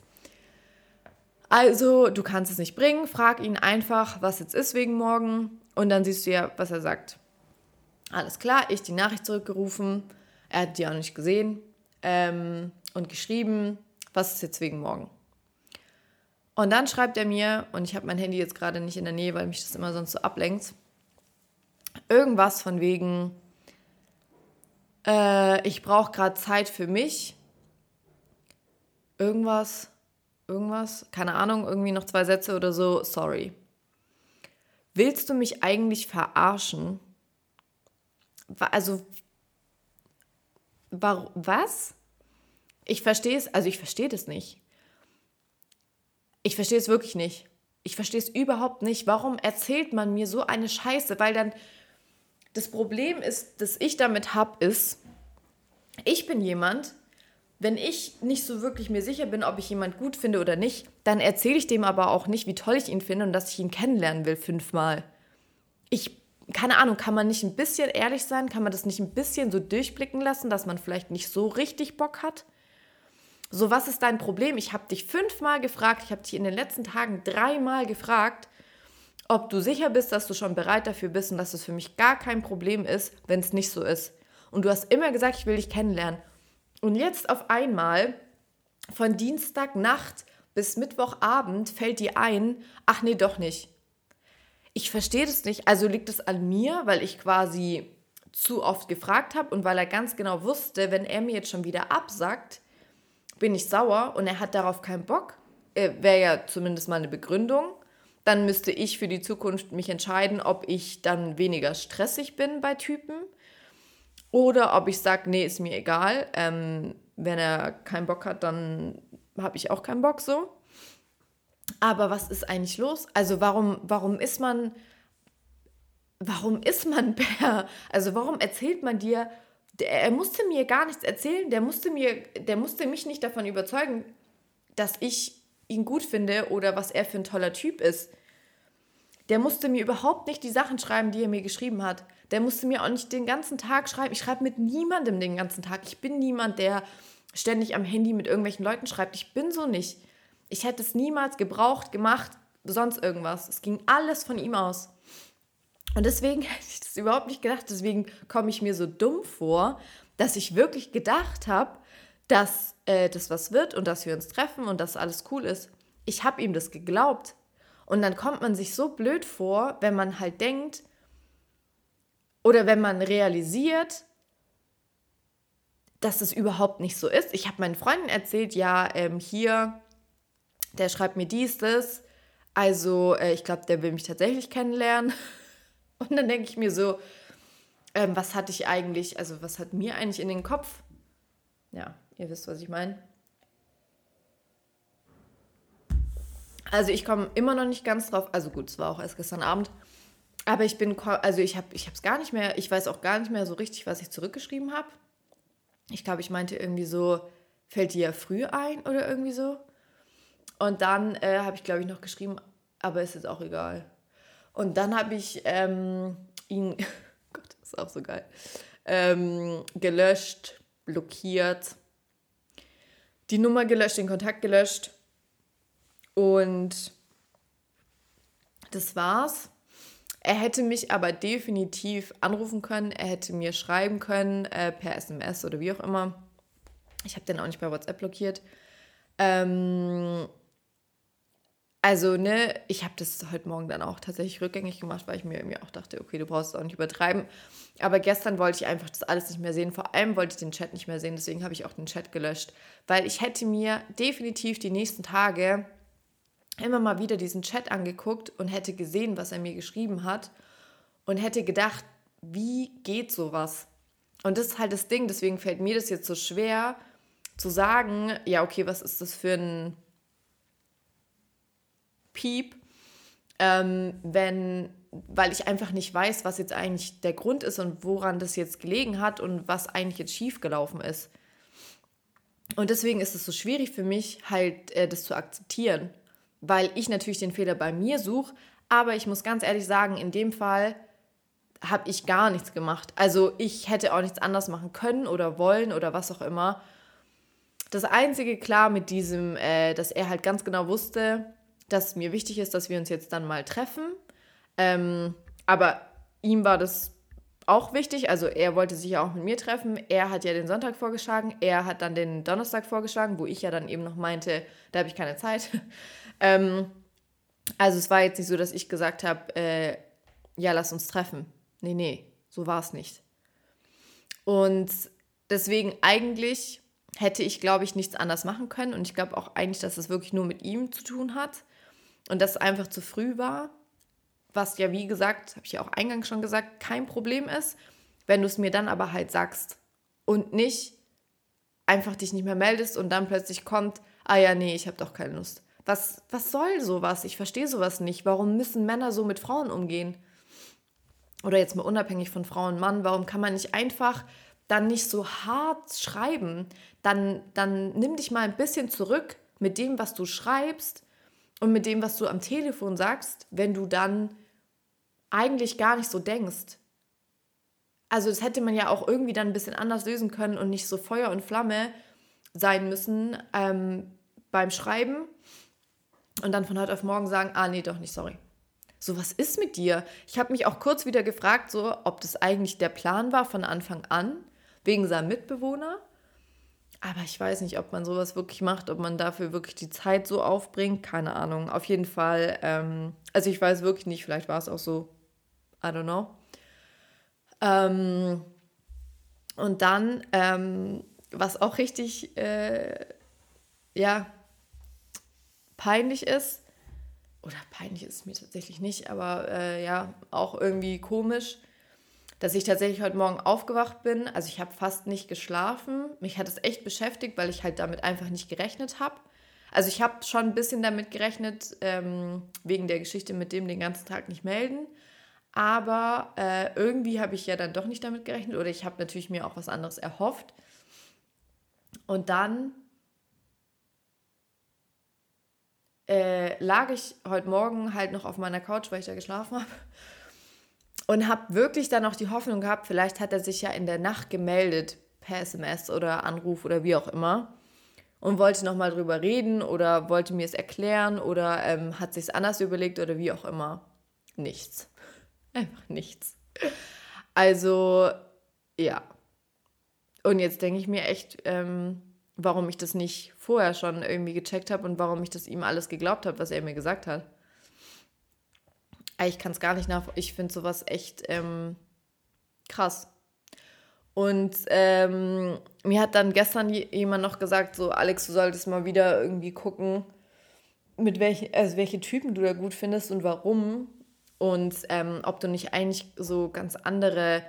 Also, du kannst es nicht bringen, frag ihn einfach, was jetzt ist wegen morgen und dann siehst du ja, was er sagt. Alles klar, ich die Nachricht zurückgerufen. Er hat die auch nicht gesehen ähm, und geschrieben, was ist jetzt wegen morgen. Und dann schreibt er mir, und ich habe mein Handy jetzt gerade nicht in der Nähe, weil mich das immer sonst so ablenkt, irgendwas von wegen, äh, ich brauche gerade Zeit für mich. Irgendwas, irgendwas, keine Ahnung, irgendwie noch zwei Sätze oder so, sorry. Willst du mich eigentlich verarschen? also Warum, was? Ich verstehe es, also ich verstehe das nicht. Ich verstehe es wirklich nicht. Ich verstehe es überhaupt nicht. Warum erzählt man mir so eine Scheiße? Weil dann das Problem ist, das ich damit habe, ist, ich bin jemand, wenn ich nicht so wirklich mir sicher bin, ob ich jemand gut finde oder nicht, dann erzähle ich dem aber auch nicht, wie toll ich ihn finde und dass ich ihn kennenlernen will fünfmal. Ich, keine Ahnung, kann man nicht ein bisschen ehrlich sein? Kann man das nicht ein bisschen so durchblicken lassen, dass man vielleicht nicht so richtig Bock hat? So, was ist dein Problem? Ich habe dich fünfmal gefragt, ich habe dich in den letzten Tagen dreimal gefragt, ob du sicher bist, dass du schon bereit dafür bist und dass es für mich gar kein Problem ist, wenn es nicht so ist. Und du hast immer gesagt, ich will dich kennenlernen. Und jetzt auf einmal, von Dienstagnacht bis Mittwochabend, fällt dir ein, ach nee, doch nicht. Ich verstehe das nicht. Also liegt es an mir, weil ich quasi zu oft gefragt habe und weil er ganz genau wusste, wenn er mir jetzt schon wieder absagt, bin ich sauer und er hat darauf keinen Bock, äh, wäre ja zumindest mal eine Begründung. Dann müsste ich für die Zukunft mich entscheiden, ob ich dann weniger stressig bin bei Typen oder ob ich sage, nee, ist mir egal. Ähm, wenn er keinen Bock hat, dann habe ich auch keinen Bock so. Aber was ist eigentlich los? Also warum, warum ist man, warum ist man Bär? Also warum erzählt man dir, der, er musste mir gar nichts erzählen, der musste, mir, der musste mich nicht davon überzeugen, dass ich ihn gut finde oder was er für ein toller Typ ist. Der musste mir überhaupt nicht die Sachen schreiben, die er mir geschrieben hat. Der musste mir auch nicht den ganzen Tag schreiben. Ich schreibe mit niemandem den ganzen Tag. Ich bin niemand, der ständig am Handy mit irgendwelchen Leuten schreibt. Ich bin so nicht. Ich hätte es niemals gebraucht, gemacht, sonst irgendwas. Es ging alles von ihm aus. Und deswegen hätte ich das überhaupt nicht gedacht. Deswegen komme ich mir so dumm vor, dass ich wirklich gedacht habe, dass äh, das was wird und dass wir uns treffen und dass alles cool ist. Ich habe ihm das geglaubt. Und dann kommt man sich so blöd vor, wenn man halt denkt oder wenn man realisiert, dass es überhaupt nicht so ist. Ich habe meinen Freunden erzählt, ja, ähm, hier, der schreibt mir dies, das. Also, äh, ich glaube, der will mich tatsächlich kennenlernen. Und dann denke ich mir so, ähm, was hatte ich eigentlich, also was hat mir eigentlich in den Kopf? Ja, ihr wisst, was ich meine. Also ich komme immer noch nicht ganz drauf, also gut, es war auch erst gestern Abend, aber ich bin, also ich habe es gar nicht mehr, ich weiß auch gar nicht mehr so richtig, was ich zurückgeschrieben habe. Ich glaube, ich meinte irgendwie so, fällt dir ja früh ein oder irgendwie so. Und dann äh, habe ich, glaube ich, noch geschrieben, aber ist jetzt auch egal. Und dann habe ich ähm, ihn, Gott, das ist auch so geil, ähm, gelöscht, blockiert, die Nummer gelöscht, den Kontakt gelöscht. Und das war's. Er hätte mich aber definitiv anrufen können, er hätte mir schreiben können, äh, per SMS oder wie auch immer. Ich habe den auch nicht bei WhatsApp blockiert. Ähm, also, ne, ich habe das heute Morgen dann auch tatsächlich rückgängig gemacht, weil ich mir irgendwie auch dachte, okay, du brauchst es auch nicht übertreiben. Aber gestern wollte ich einfach das alles nicht mehr sehen. Vor allem wollte ich den Chat nicht mehr sehen, deswegen habe ich auch den Chat gelöscht. Weil ich hätte mir definitiv die nächsten Tage immer mal wieder diesen Chat angeguckt und hätte gesehen, was er mir geschrieben hat und hätte gedacht, wie geht sowas? Und das ist halt das Ding, deswegen fällt mir das jetzt so schwer zu sagen, ja, okay, was ist das für ein Piep, ähm, wenn, weil ich einfach nicht weiß, was jetzt eigentlich der Grund ist und woran das jetzt gelegen hat und was eigentlich jetzt schiefgelaufen ist. Und deswegen ist es so schwierig für mich, halt äh, das zu akzeptieren, weil ich natürlich den Fehler bei mir suche, aber ich muss ganz ehrlich sagen, in dem Fall habe ich gar nichts gemacht. Also ich hätte auch nichts anders machen können oder wollen oder was auch immer. Das Einzige klar mit diesem, äh, dass er halt ganz genau wusste, dass mir wichtig ist, dass wir uns jetzt dann mal treffen. Ähm, aber ihm war das auch wichtig. Also er wollte sich ja auch mit mir treffen. Er hat ja den Sonntag vorgeschlagen. Er hat dann den Donnerstag vorgeschlagen, wo ich ja dann eben noch meinte, da habe ich keine Zeit. ähm, also es war jetzt nicht so, dass ich gesagt habe, äh, ja, lass uns treffen. Nee, nee, so war es nicht. Und deswegen eigentlich hätte ich, glaube ich, nichts anders machen können. Und ich glaube auch eigentlich, dass es wirklich nur mit ihm zu tun hat und das einfach zu früh war, was ja, wie gesagt, habe ich ja auch eingangs schon gesagt, kein Problem ist, wenn du es mir dann aber halt sagst und nicht einfach dich nicht mehr meldest und dann plötzlich kommt, ah ja, nee, ich habe doch keine Lust. Was, was soll sowas? Ich verstehe sowas nicht. Warum müssen Männer so mit Frauen umgehen? Oder jetzt mal unabhängig von Frau und Mann, warum kann man nicht einfach dann nicht so hart schreiben? Dann, dann nimm dich mal ein bisschen zurück mit dem, was du schreibst und mit dem, was du am Telefon sagst, wenn du dann eigentlich gar nicht so denkst. Also das hätte man ja auch irgendwie dann ein bisschen anders lösen können und nicht so Feuer und Flamme sein müssen ähm, beim Schreiben und dann von heute auf morgen sagen, ah nee, doch nicht, sorry. So, was ist mit dir? Ich habe mich auch kurz wieder gefragt, so, ob das eigentlich der Plan war von Anfang an, wegen seinem Mitbewohner. Aber ich weiß nicht, ob man sowas wirklich macht, ob man dafür wirklich die Zeit so aufbringt. Keine Ahnung. Auf jeden Fall, ähm, also ich weiß wirklich nicht, vielleicht war es auch so, I don't know. Ähm, und dann, ähm, was auch richtig, äh, ja, peinlich ist, oder peinlich ist es mir tatsächlich nicht, aber äh, ja, auch irgendwie komisch, dass ich tatsächlich heute Morgen aufgewacht bin. Also ich habe fast nicht geschlafen. Mich hat es echt beschäftigt, weil ich halt damit einfach nicht gerechnet habe. Also ich habe schon ein bisschen damit gerechnet, ähm, wegen der Geschichte mit dem den ganzen Tag nicht melden. Aber äh, irgendwie habe ich ja dann doch nicht damit gerechnet oder ich habe natürlich mir auch was anderes erhofft. Und dann äh, lag ich heute Morgen halt noch auf meiner Couch, weil ich da geschlafen habe. Und habe wirklich dann auch die Hoffnung gehabt, vielleicht hat er sich ja in der Nacht gemeldet per SMS oder Anruf oder wie auch immer und wollte nochmal drüber reden oder wollte mir es erklären oder ähm, hat sich es anders überlegt oder wie auch immer. Nichts. Einfach nichts. Also, ja. Und jetzt denke ich mir echt, ähm, warum ich das nicht vorher schon irgendwie gecheckt habe und warum ich das ihm alles geglaubt habe, was er mir gesagt hat. Ich kann es gar nicht nach. Ich finde sowas echt ähm, krass. Und ähm, mir hat dann gestern jemand noch gesagt, so Alex, du solltest mal wieder irgendwie gucken, mit welchen, also welche Typen du da gut findest und warum. Und ähm, ob du nicht eigentlich so ganz andere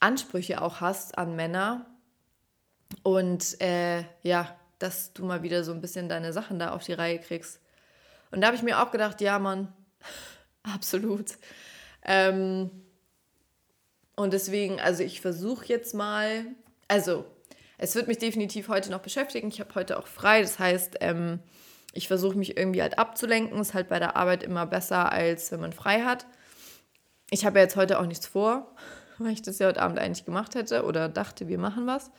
Ansprüche auch hast an Männer. Und äh, ja, dass du mal wieder so ein bisschen deine Sachen da auf die Reihe kriegst. Und da habe ich mir auch gedacht, ja, Mann, absolut. Ähm, und deswegen, also ich versuche jetzt mal, also es wird mich definitiv heute noch beschäftigen. Ich habe heute auch frei, das heißt, ähm, ich versuche mich irgendwie halt abzulenken. Ist halt bei der Arbeit immer besser, als wenn man frei hat. Ich habe ja jetzt heute auch nichts vor, weil ich das ja heute Abend eigentlich gemacht hätte oder dachte, wir machen was.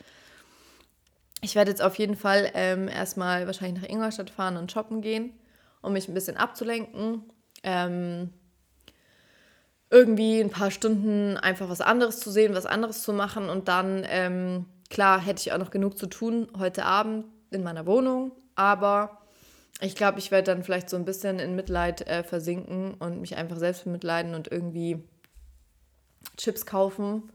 Ich werde jetzt auf jeden Fall ähm, erstmal wahrscheinlich nach Ingolstadt fahren und shoppen gehen, um mich ein bisschen abzulenken. Ähm, irgendwie ein paar Stunden einfach was anderes zu sehen, was anderes zu machen und dann, ähm, klar, hätte ich auch noch genug zu tun heute Abend in meiner Wohnung, aber ich glaube, ich werde dann vielleicht so ein bisschen in Mitleid äh, versinken und mich einfach selbst bemitleiden und irgendwie Chips kaufen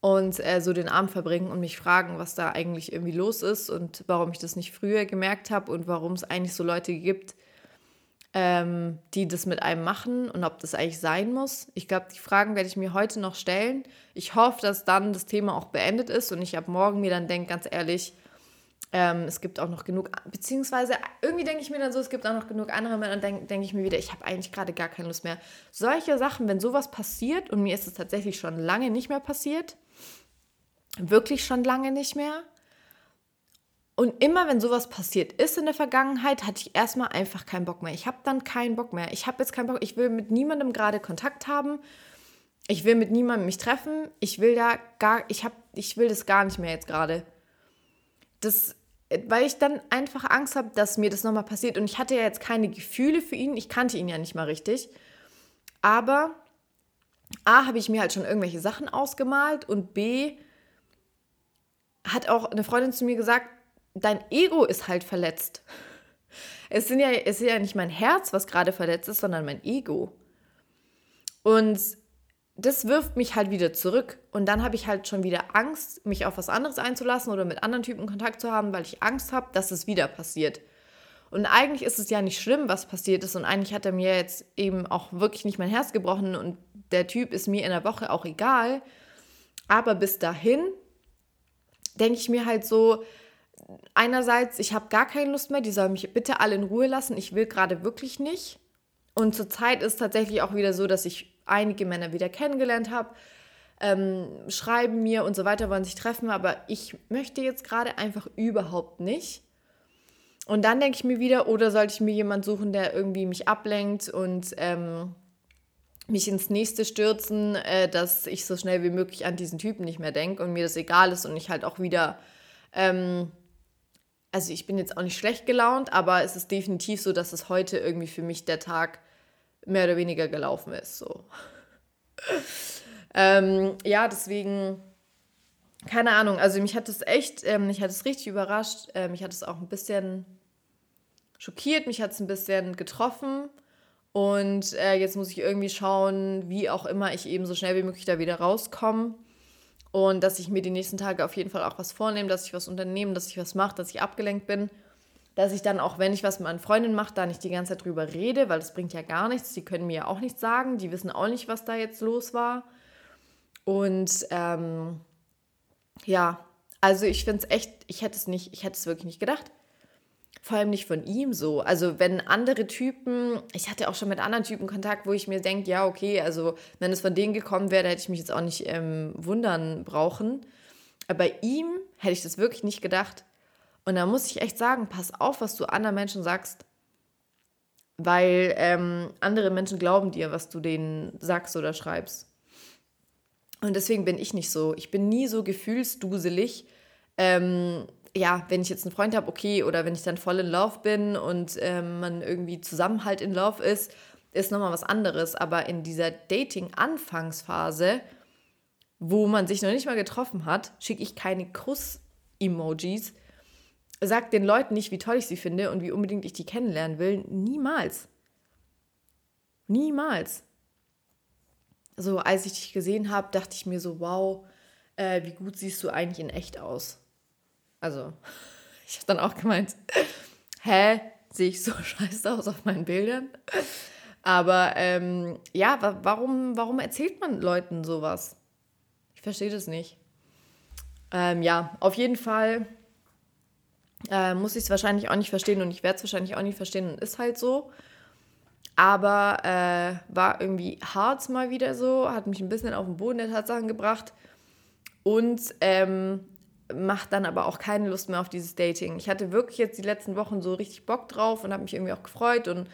und äh, so den Abend verbringen und mich fragen, was da eigentlich irgendwie los ist und warum ich das nicht früher gemerkt habe und warum es eigentlich so Leute gibt, ähm, die das mit einem machen und ob das eigentlich sein muss. Ich glaube, die Fragen werde ich mir heute noch stellen. Ich hoffe, dass dann das Thema auch beendet ist und ich ab morgen mir dann denke, ganz ehrlich, ähm, es gibt auch noch genug, beziehungsweise irgendwie denke ich mir dann so, es gibt auch noch genug andere Männer und denke denk ich mir wieder, ich habe eigentlich gerade gar keine Lust mehr. Solche Sachen, wenn sowas passiert und mir ist es tatsächlich schon lange nicht mehr passiert, wirklich schon lange nicht mehr. Und immer wenn sowas passiert ist in der Vergangenheit, hatte ich erstmal einfach keinen Bock mehr. Ich habe dann keinen Bock mehr. Ich habe jetzt keinen Bock. Ich will mit niemandem gerade Kontakt haben. Ich will mit niemandem mich treffen. Ich will da gar, ich habe, ich will das gar nicht mehr jetzt gerade. Das, weil ich dann einfach Angst habe, dass mir das nochmal passiert. Und ich hatte ja jetzt keine Gefühle für ihn. Ich kannte ihn ja nicht mal richtig. Aber A, habe ich mir halt schon irgendwelche Sachen ausgemalt und B, hat auch eine Freundin zu mir gesagt, dein Ego ist halt verletzt. Es, sind ja, es ist ja nicht mein Herz, was gerade verletzt ist, sondern mein Ego. Und das wirft mich halt wieder zurück. Und dann habe ich halt schon wieder Angst, mich auf was anderes einzulassen oder mit anderen Typen Kontakt zu haben, weil ich Angst habe, dass es wieder passiert. Und eigentlich ist es ja nicht schlimm, was passiert ist. Und eigentlich hat er mir jetzt eben auch wirklich nicht mein Herz gebrochen. Und der Typ ist mir in der Woche auch egal. Aber bis dahin denke ich mir halt so, einerseits, ich habe gar keine Lust mehr, die sollen mich bitte alle in Ruhe lassen. Ich will gerade wirklich nicht. Und zurzeit ist tatsächlich auch wieder so, dass ich einige Männer wieder kennengelernt habe, ähm, schreiben mir und so weiter, wollen sich treffen, aber ich möchte jetzt gerade einfach überhaupt nicht. Und dann denke ich mir wieder, oder sollte ich mir jemanden suchen, der irgendwie mich ablenkt und ähm, mich ins nächste stürzen, äh, dass ich so schnell wie möglich an diesen Typen nicht mehr denke und mir das egal ist und ich halt auch wieder, ähm, also ich bin jetzt auch nicht schlecht gelaunt, aber es ist definitiv so, dass es heute irgendwie für mich der Tag mehr oder weniger gelaufen ist. So. ähm, ja, deswegen, keine Ahnung, also mich hat es echt, ähm, mich hat es richtig überrascht, äh, mich hat es auch ein bisschen schockiert, mich hat es ein bisschen getroffen. Und äh, jetzt muss ich irgendwie schauen, wie auch immer ich eben so schnell wie möglich da wieder rauskomme. Und dass ich mir die nächsten Tage auf jeden Fall auch was vornehme, dass ich was unternehme, dass ich was mache, dass ich abgelenkt bin. Dass ich dann auch, wenn ich was mit meinen Freundinnen mache, da nicht die ganze Zeit drüber rede, weil das bringt ja gar nichts. Die können mir ja auch nichts sagen. Die wissen auch nicht, was da jetzt los war. Und ähm, ja, also ich finde es echt, ich hätte es nicht, ich hätte es wirklich nicht gedacht vor allem nicht von ihm so. Also wenn andere Typen, ich hatte auch schon mit anderen Typen Kontakt, wo ich mir denke, ja, okay, also wenn es von denen gekommen wäre, hätte ich mich jetzt auch nicht ähm, wundern brauchen. Aber bei ihm hätte ich das wirklich nicht gedacht. Und da muss ich echt sagen, pass auf, was du anderen Menschen sagst. Weil ähm, andere Menschen glauben dir, was du denen sagst oder schreibst. Und deswegen bin ich nicht so. Ich bin nie so gefühlsduselig. Ähm, ja, wenn ich jetzt einen Freund habe, okay, oder wenn ich dann voll in Love bin und ähm, man irgendwie zusammen halt in Love ist, ist nochmal was anderes. Aber in dieser Dating-Anfangsphase, wo man sich noch nicht mal getroffen hat, schicke ich keine Kuss-Emojis, sag den Leuten nicht, wie toll ich sie finde und wie unbedingt ich die kennenlernen will. Niemals. Niemals. So, als ich dich gesehen habe, dachte ich mir so, wow, äh, wie gut siehst du eigentlich in echt aus. Also, ich habe dann auch gemeint, hä, sehe ich so scheiße aus auf meinen Bildern? Aber ähm, ja, warum, warum erzählt man Leuten sowas? Ich verstehe das nicht. Ähm, ja, auf jeden Fall äh, muss ich es wahrscheinlich auch nicht verstehen und ich werde es wahrscheinlich auch nicht verstehen und ist halt so. Aber äh, war irgendwie hart mal wieder so, hat mich ein bisschen auf den Boden der Tatsachen gebracht. Und ähm, macht dann aber auch keine Lust mehr auf dieses Dating. Ich hatte wirklich jetzt die letzten Wochen so richtig Bock drauf und habe mich irgendwie auch gefreut und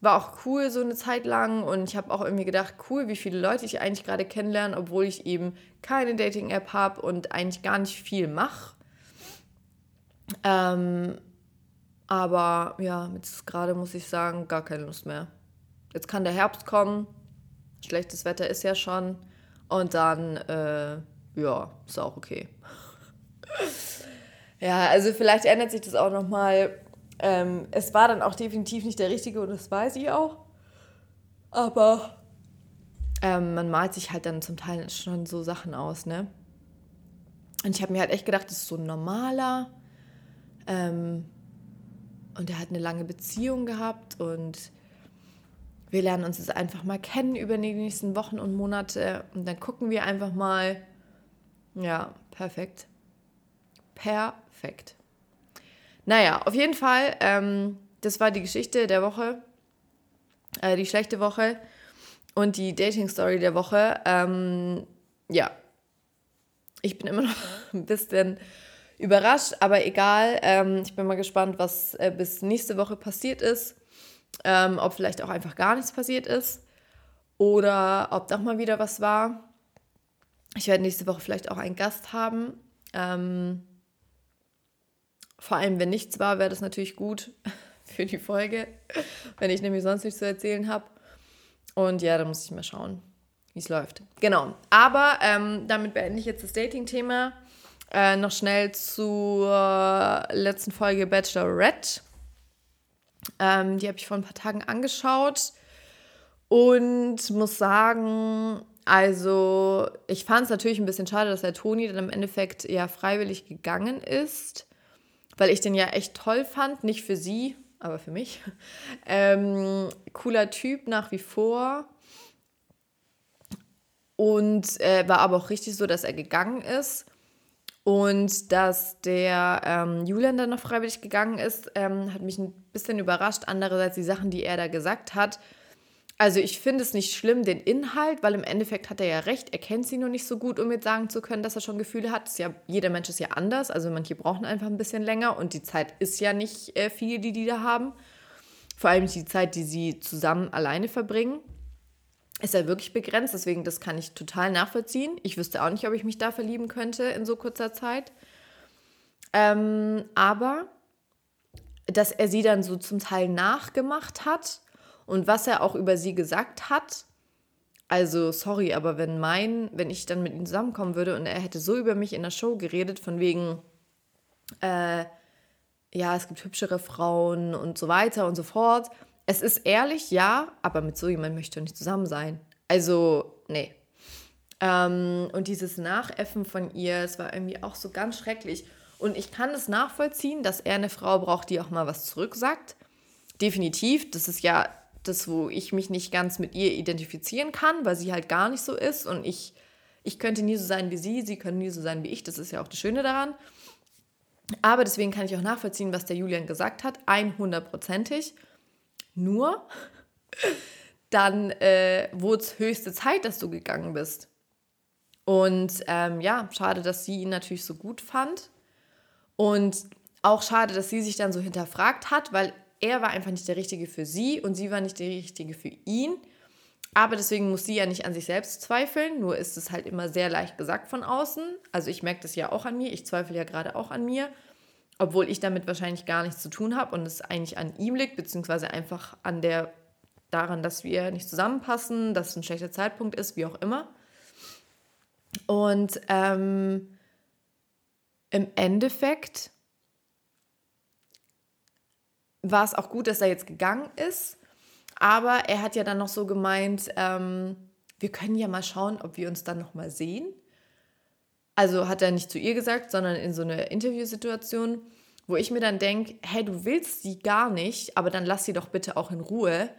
war auch cool so eine Zeit lang und ich habe auch irgendwie gedacht, cool, wie viele Leute ich eigentlich gerade kennenlerne, obwohl ich eben keine Dating-App habe und eigentlich gar nicht viel mache. Ähm, aber ja, jetzt gerade muss ich sagen, gar keine Lust mehr. Jetzt kann der Herbst kommen, schlechtes Wetter ist ja schon und dann, äh, ja, ist auch okay. Ja, also vielleicht ändert sich das auch nochmal. Ähm, es war dann auch definitiv nicht der richtige und das weiß ich auch. Aber ähm, man malt sich halt dann zum Teil schon so Sachen aus, ne? Und ich habe mir halt echt gedacht, das ist so ein normaler. Ähm, und er hat eine lange Beziehung gehabt und wir lernen uns jetzt einfach mal kennen über die nächsten Wochen und Monate und dann gucken wir einfach mal. Ja, perfekt. Perfekt. Naja, auf jeden Fall, ähm, das war die Geschichte der Woche, äh, die schlechte Woche und die Dating-Story der Woche. Ähm, ja, ich bin immer noch ein bisschen überrascht, aber egal. Ähm, ich bin mal gespannt, was äh, bis nächste Woche passiert ist. Ähm, ob vielleicht auch einfach gar nichts passiert ist oder ob doch mal wieder was war. Ich werde nächste Woche vielleicht auch einen Gast haben. Ähm, vor allem, wenn nichts war, wäre das natürlich gut für die Folge, wenn ich nämlich sonst nichts zu erzählen habe. Und ja, da muss ich mal schauen, wie es läuft. Genau. Aber ähm, damit beende ich jetzt das Dating-Thema. Äh, noch schnell zur letzten Folge Bachelorette. Ähm, die habe ich vor ein paar Tagen angeschaut und muss sagen, also ich fand es natürlich ein bisschen schade, dass der Toni dann im Endeffekt ja freiwillig gegangen ist weil ich den ja echt toll fand. Nicht für sie, aber für mich. Ähm, cooler Typ nach wie vor. Und äh, war aber auch richtig so, dass er gegangen ist. Und dass der ähm, Julian dann noch freiwillig gegangen ist, ähm, hat mich ein bisschen überrascht. Andererseits die Sachen, die er da gesagt hat. Also ich finde es nicht schlimm, den Inhalt, weil im Endeffekt hat er ja recht, er kennt sie nur nicht so gut, um jetzt sagen zu können, dass er schon Gefühle hat. Ja, jeder Mensch ist ja anders, also manche brauchen einfach ein bisschen länger und die Zeit ist ja nicht äh, viel, die die da haben. Vor allem die Zeit, die sie zusammen alleine verbringen ist ja wirklich begrenzt, deswegen das kann ich total nachvollziehen. Ich wüsste auch nicht, ob ich mich da verlieben könnte in so kurzer Zeit. Ähm, aber dass er sie dann so zum Teil nachgemacht hat und was er auch über sie gesagt hat. Also, sorry, aber wenn mein, wenn ich dann mit ihm zusammenkommen würde und er hätte so über mich in der Show geredet, von wegen, äh, ja, es gibt hübschere Frauen und so weiter und so fort, es ist ehrlich, ja, aber mit so jemandem möchte ich nicht zusammen sein. Also, nee. Ähm, und dieses Nachäffen von ihr, es war irgendwie auch so ganz schrecklich. Und ich kann es nachvollziehen, dass er eine Frau braucht, die auch mal was zurücksagt. Definitiv. Das ist ja das, wo ich mich nicht ganz mit ihr identifizieren kann, weil sie halt gar nicht so ist. Und ich, ich könnte nie so sein wie sie, sie können nie so sein wie ich. Das ist ja auch das Schöne daran. Aber deswegen kann ich auch nachvollziehen, was der Julian gesagt hat. 100%ig nur, dann äh, wurde es höchste Zeit, dass du gegangen bist. Und ähm, ja, schade, dass sie ihn natürlich so gut fand. Und auch schade, dass sie sich dann so hinterfragt hat, weil er war einfach nicht der Richtige für sie und sie war nicht die Richtige für ihn. Aber deswegen muss sie ja nicht an sich selbst zweifeln, nur ist es halt immer sehr leicht gesagt von außen. Also ich merke das ja auch an mir, ich zweifle ja gerade auch an mir obwohl ich damit wahrscheinlich gar nichts zu tun habe und es eigentlich an ihm liegt, beziehungsweise einfach an der daran, dass wir nicht zusammenpassen, dass es ein schlechter Zeitpunkt ist, wie auch immer. Und ähm, im Endeffekt war es auch gut, dass er jetzt gegangen ist. Aber er hat ja dann noch so gemeint, ähm, wir können ja mal schauen, ob wir uns dann noch mal sehen. Also hat er nicht zu ihr gesagt, sondern in so einer Interviewsituation, wo ich mir dann denke, hey, du willst sie gar nicht, aber dann lass sie doch bitte auch in Ruhe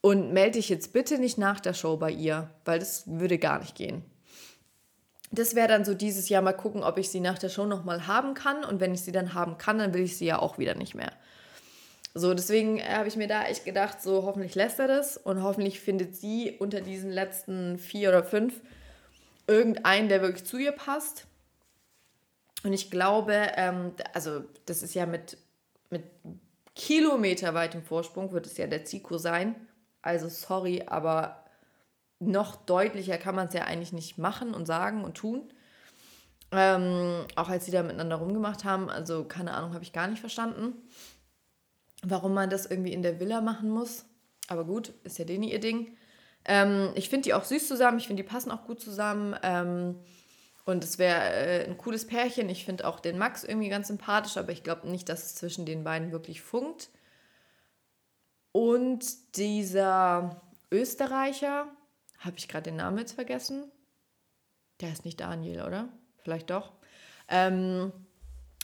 und melde dich jetzt bitte nicht nach der Show bei ihr, weil das würde gar nicht gehen. Das wäre dann so dieses Jahr mal gucken, ob ich sie nach der Show nochmal haben kann und wenn ich sie dann haben kann, dann will ich sie ja auch wieder nicht mehr. So, deswegen habe ich mir da echt gedacht, so hoffentlich lässt er das und hoffentlich findet sie unter diesen letzten vier oder fünf irgendeinen, der wirklich zu ihr passt. Und ich glaube, ähm, also das ist ja mit, mit kilometerweitem Vorsprung, wird es ja der Zico sein. Also sorry, aber noch deutlicher kann man es ja eigentlich nicht machen und sagen und tun. Ähm, auch als sie da miteinander rumgemacht haben, also keine Ahnung, habe ich gar nicht verstanden, warum man das irgendwie in der Villa machen muss. Aber gut, ist ja denen ihr Ding. Ähm, ich finde die auch süß zusammen, ich finde, die passen auch gut zusammen. Ähm, und es wäre äh, ein cooles Pärchen. Ich finde auch den Max irgendwie ganz sympathisch, aber ich glaube nicht, dass es zwischen den beiden wirklich funkt. Und dieser Österreicher, habe ich gerade den Namen jetzt vergessen? Der ist nicht Daniel, oder? Vielleicht doch. Ähm,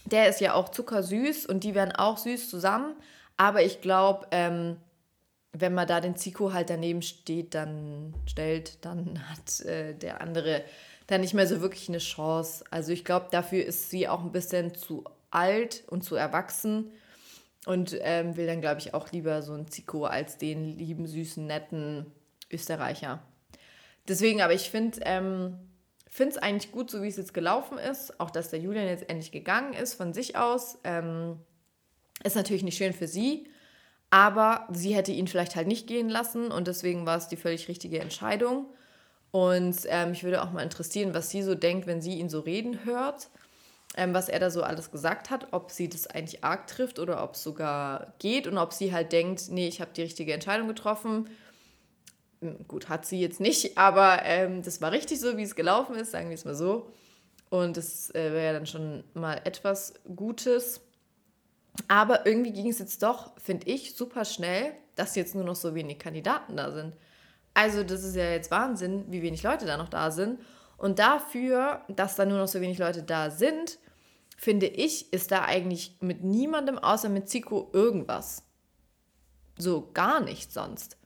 der ist ja auch zuckersüß und die werden auch süß zusammen. Aber ich glaube, ähm, wenn man da den Zico halt daneben steht, dann stellt, dann hat äh, der andere dann nicht mehr so wirklich eine Chance. Also ich glaube, dafür ist sie auch ein bisschen zu alt und zu erwachsen und ähm, will dann, glaube ich, auch lieber so einen Zico als den lieben, süßen, netten Österreicher. Deswegen, aber ich finde ähm, es eigentlich gut, so wie es jetzt gelaufen ist. Auch, dass der Julian jetzt endlich gegangen ist von sich aus. Ähm, ist natürlich nicht schön für sie. Aber sie hätte ihn vielleicht halt nicht gehen lassen und deswegen war es die völlig richtige Entscheidung. Und ähm, mich würde auch mal interessieren, was sie so denkt, wenn sie ihn so reden hört, ähm, was er da so alles gesagt hat, ob sie das eigentlich arg trifft oder ob es sogar geht und ob sie halt denkt, nee, ich habe die richtige Entscheidung getroffen. Hm, gut, hat sie jetzt nicht, aber ähm, das war richtig so, wie es gelaufen ist, sagen wir es mal so. Und das äh, wäre ja dann schon mal etwas Gutes. Aber irgendwie ging es jetzt doch, finde ich, super schnell, dass jetzt nur noch so wenig Kandidaten da sind. Also das ist ja jetzt Wahnsinn, wie wenig Leute da noch da sind. Und dafür, dass da nur noch so wenig Leute da sind, finde ich, ist da eigentlich mit niemandem außer mit Zico irgendwas. So gar nichts sonst.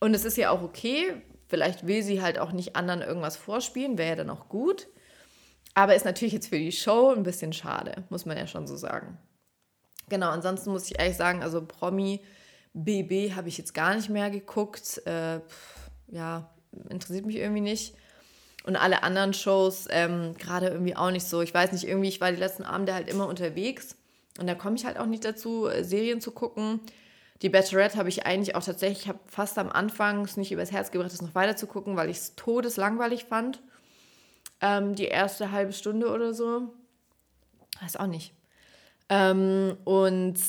Und es ist ja auch okay, vielleicht will sie halt auch nicht anderen irgendwas vorspielen, wäre ja dann auch gut. Aber ist natürlich jetzt für die Show ein bisschen schade, muss man ja schon so sagen. Genau, ansonsten muss ich ehrlich sagen, also Promi BB habe ich jetzt gar nicht mehr geguckt. Äh, ja, interessiert mich irgendwie nicht. Und alle anderen Shows ähm, gerade irgendwie auch nicht so. Ich weiß nicht, irgendwie, ich war die letzten Abende halt immer unterwegs. Und da komme ich halt auch nicht dazu, äh, Serien zu gucken. Die Bachelorette habe ich eigentlich auch tatsächlich, ich habe fast am Anfang es nicht übers Herz gebracht, das noch weiter zu gucken, weil ich es todeslangweilig fand. Ähm, die erste halbe Stunde oder so. Weiß auch nicht. Ähm, und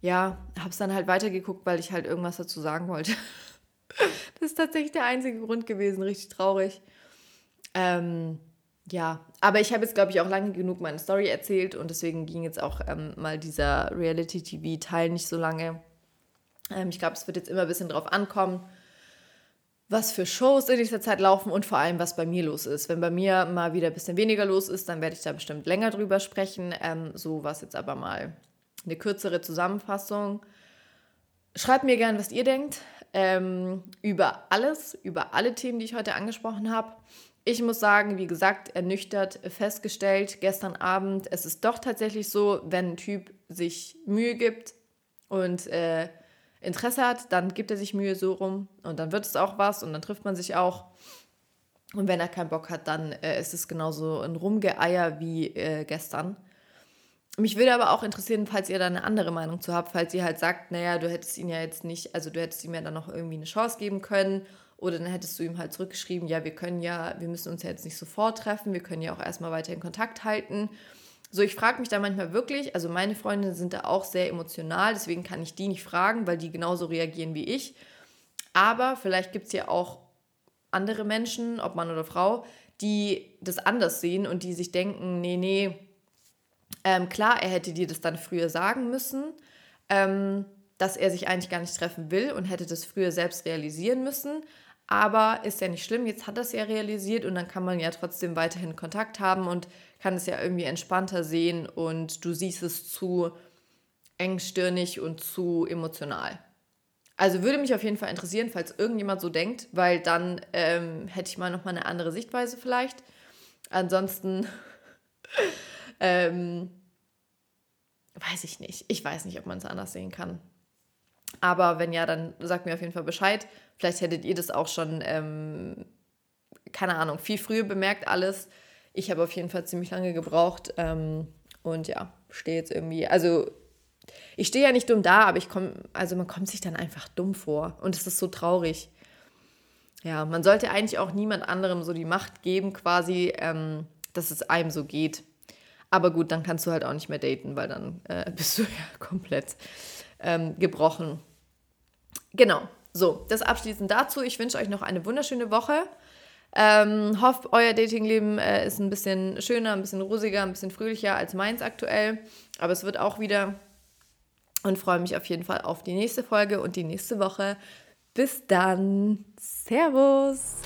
ja, habe es dann halt weitergeguckt, weil ich halt irgendwas dazu sagen wollte. das ist tatsächlich der einzige Grund gewesen, richtig traurig. Ähm, ja, aber ich habe jetzt, glaube ich, auch lange genug meine Story erzählt und deswegen ging jetzt auch ähm, mal dieser Reality-TV-Teil nicht so lange. Ähm, ich glaube, es wird jetzt immer ein bisschen drauf ankommen, was für Shows in dieser Zeit laufen und vor allem, was bei mir los ist. Wenn bei mir mal wieder ein bisschen weniger los ist, dann werde ich da bestimmt länger drüber sprechen. Ähm, so was jetzt aber mal eine kürzere Zusammenfassung. Schreibt mir gern, was ihr denkt ähm, über alles, über alle Themen, die ich heute angesprochen habe. Ich muss sagen, wie gesagt, ernüchtert festgestellt gestern Abend, es ist doch tatsächlich so, wenn ein Typ sich Mühe gibt und äh, Interesse hat, dann gibt er sich Mühe so rum und dann wird es auch was und dann trifft man sich auch. Und wenn er keinen Bock hat, dann äh, ist es genauso ein Rumgeeier wie äh, gestern. Mich würde aber auch interessieren, falls ihr da eine andere Meinung zu habt, falls ihr halt sagt, naja, du hättest ihn ja jetzt nicht, also du hättest ihm ja dann noch irgendwie eine Chance geben können oder dann hättest du ihm halt zurückgeschrieben, ja, wir können ja, wir müssen uns ja jetzt nicht sofort treffen, wir können ja auch erstmal weiter in Kontakt halten. So, ich frage mich da manchmal wirklich, also meine Freunde sind da auch sehr emotional, deswegen kann ich die nicht fragen, weil die genauso reagieren wie ich. Aber vielleicht gibt es ja auch andere Menschen, ob Mann oder Frau, die das anders sehen und die sich denken, nee, nee, ähm, klar, er hätte dir das dann früher sagen müssen, ähm, dass er sich eigentlich gar nicht treffen will und hätte das früher selbst realisieren müssen. Aber ist ja nicht schlimm, jetzt hat es ja realisiert und dann kann man ja trotzdem weiterhin Kontakt haben und kann es ja irgendwie entspannter sehen und du siehst es zu engstirnig und zu emotional. Also würde mich auf jeden Fall interessieren, falls irgendjemand so denkt, weil dann ähm, hätte ich mal nochmal eine andere Sichtweise vielleicht. Ansonsten ähm, weiß ich nicht. Ich weiß nicht, ob man es anders sehen kann. Aber wenn ja, dann sagt mir auf jeden Fall Bescheid. Vielleicht hättet ihr das auch schon, ähm, keine Ahnung, viel früher bemerkt alles. Ich habe auf jeden Fall ziemlich lange gebraucht. Ähm, und ja, stehe jetzt irgendwie, also ich stehe ja nicht dumm da, aber ich komme, also man kommt sich dann einfach dumm vor. Und es ist so traurig. Ja, man sollte eigentlich auch niemand anderem so die Macht geben, quasi, ähm, dass es einem so geht. Aber gut, dann kannst du halt auch nicht mehr daten, weil dann äh, bist du ja komplett ähm, gebrochen. Genau, so, das abschließend dazu. Ich wünsche euch noch eine wunderschöne Woche. Ähm, hoffe, euer Datingleben äh, ist ein bisschen schöner, ein bisschen rosiger, ein bisschen fröhlicher als meins aktuell. Aber es wird auch wieder. Und freue mich auf jeden Fall auf die nächste Folge und die nächste Woche. Bis dann. Servus.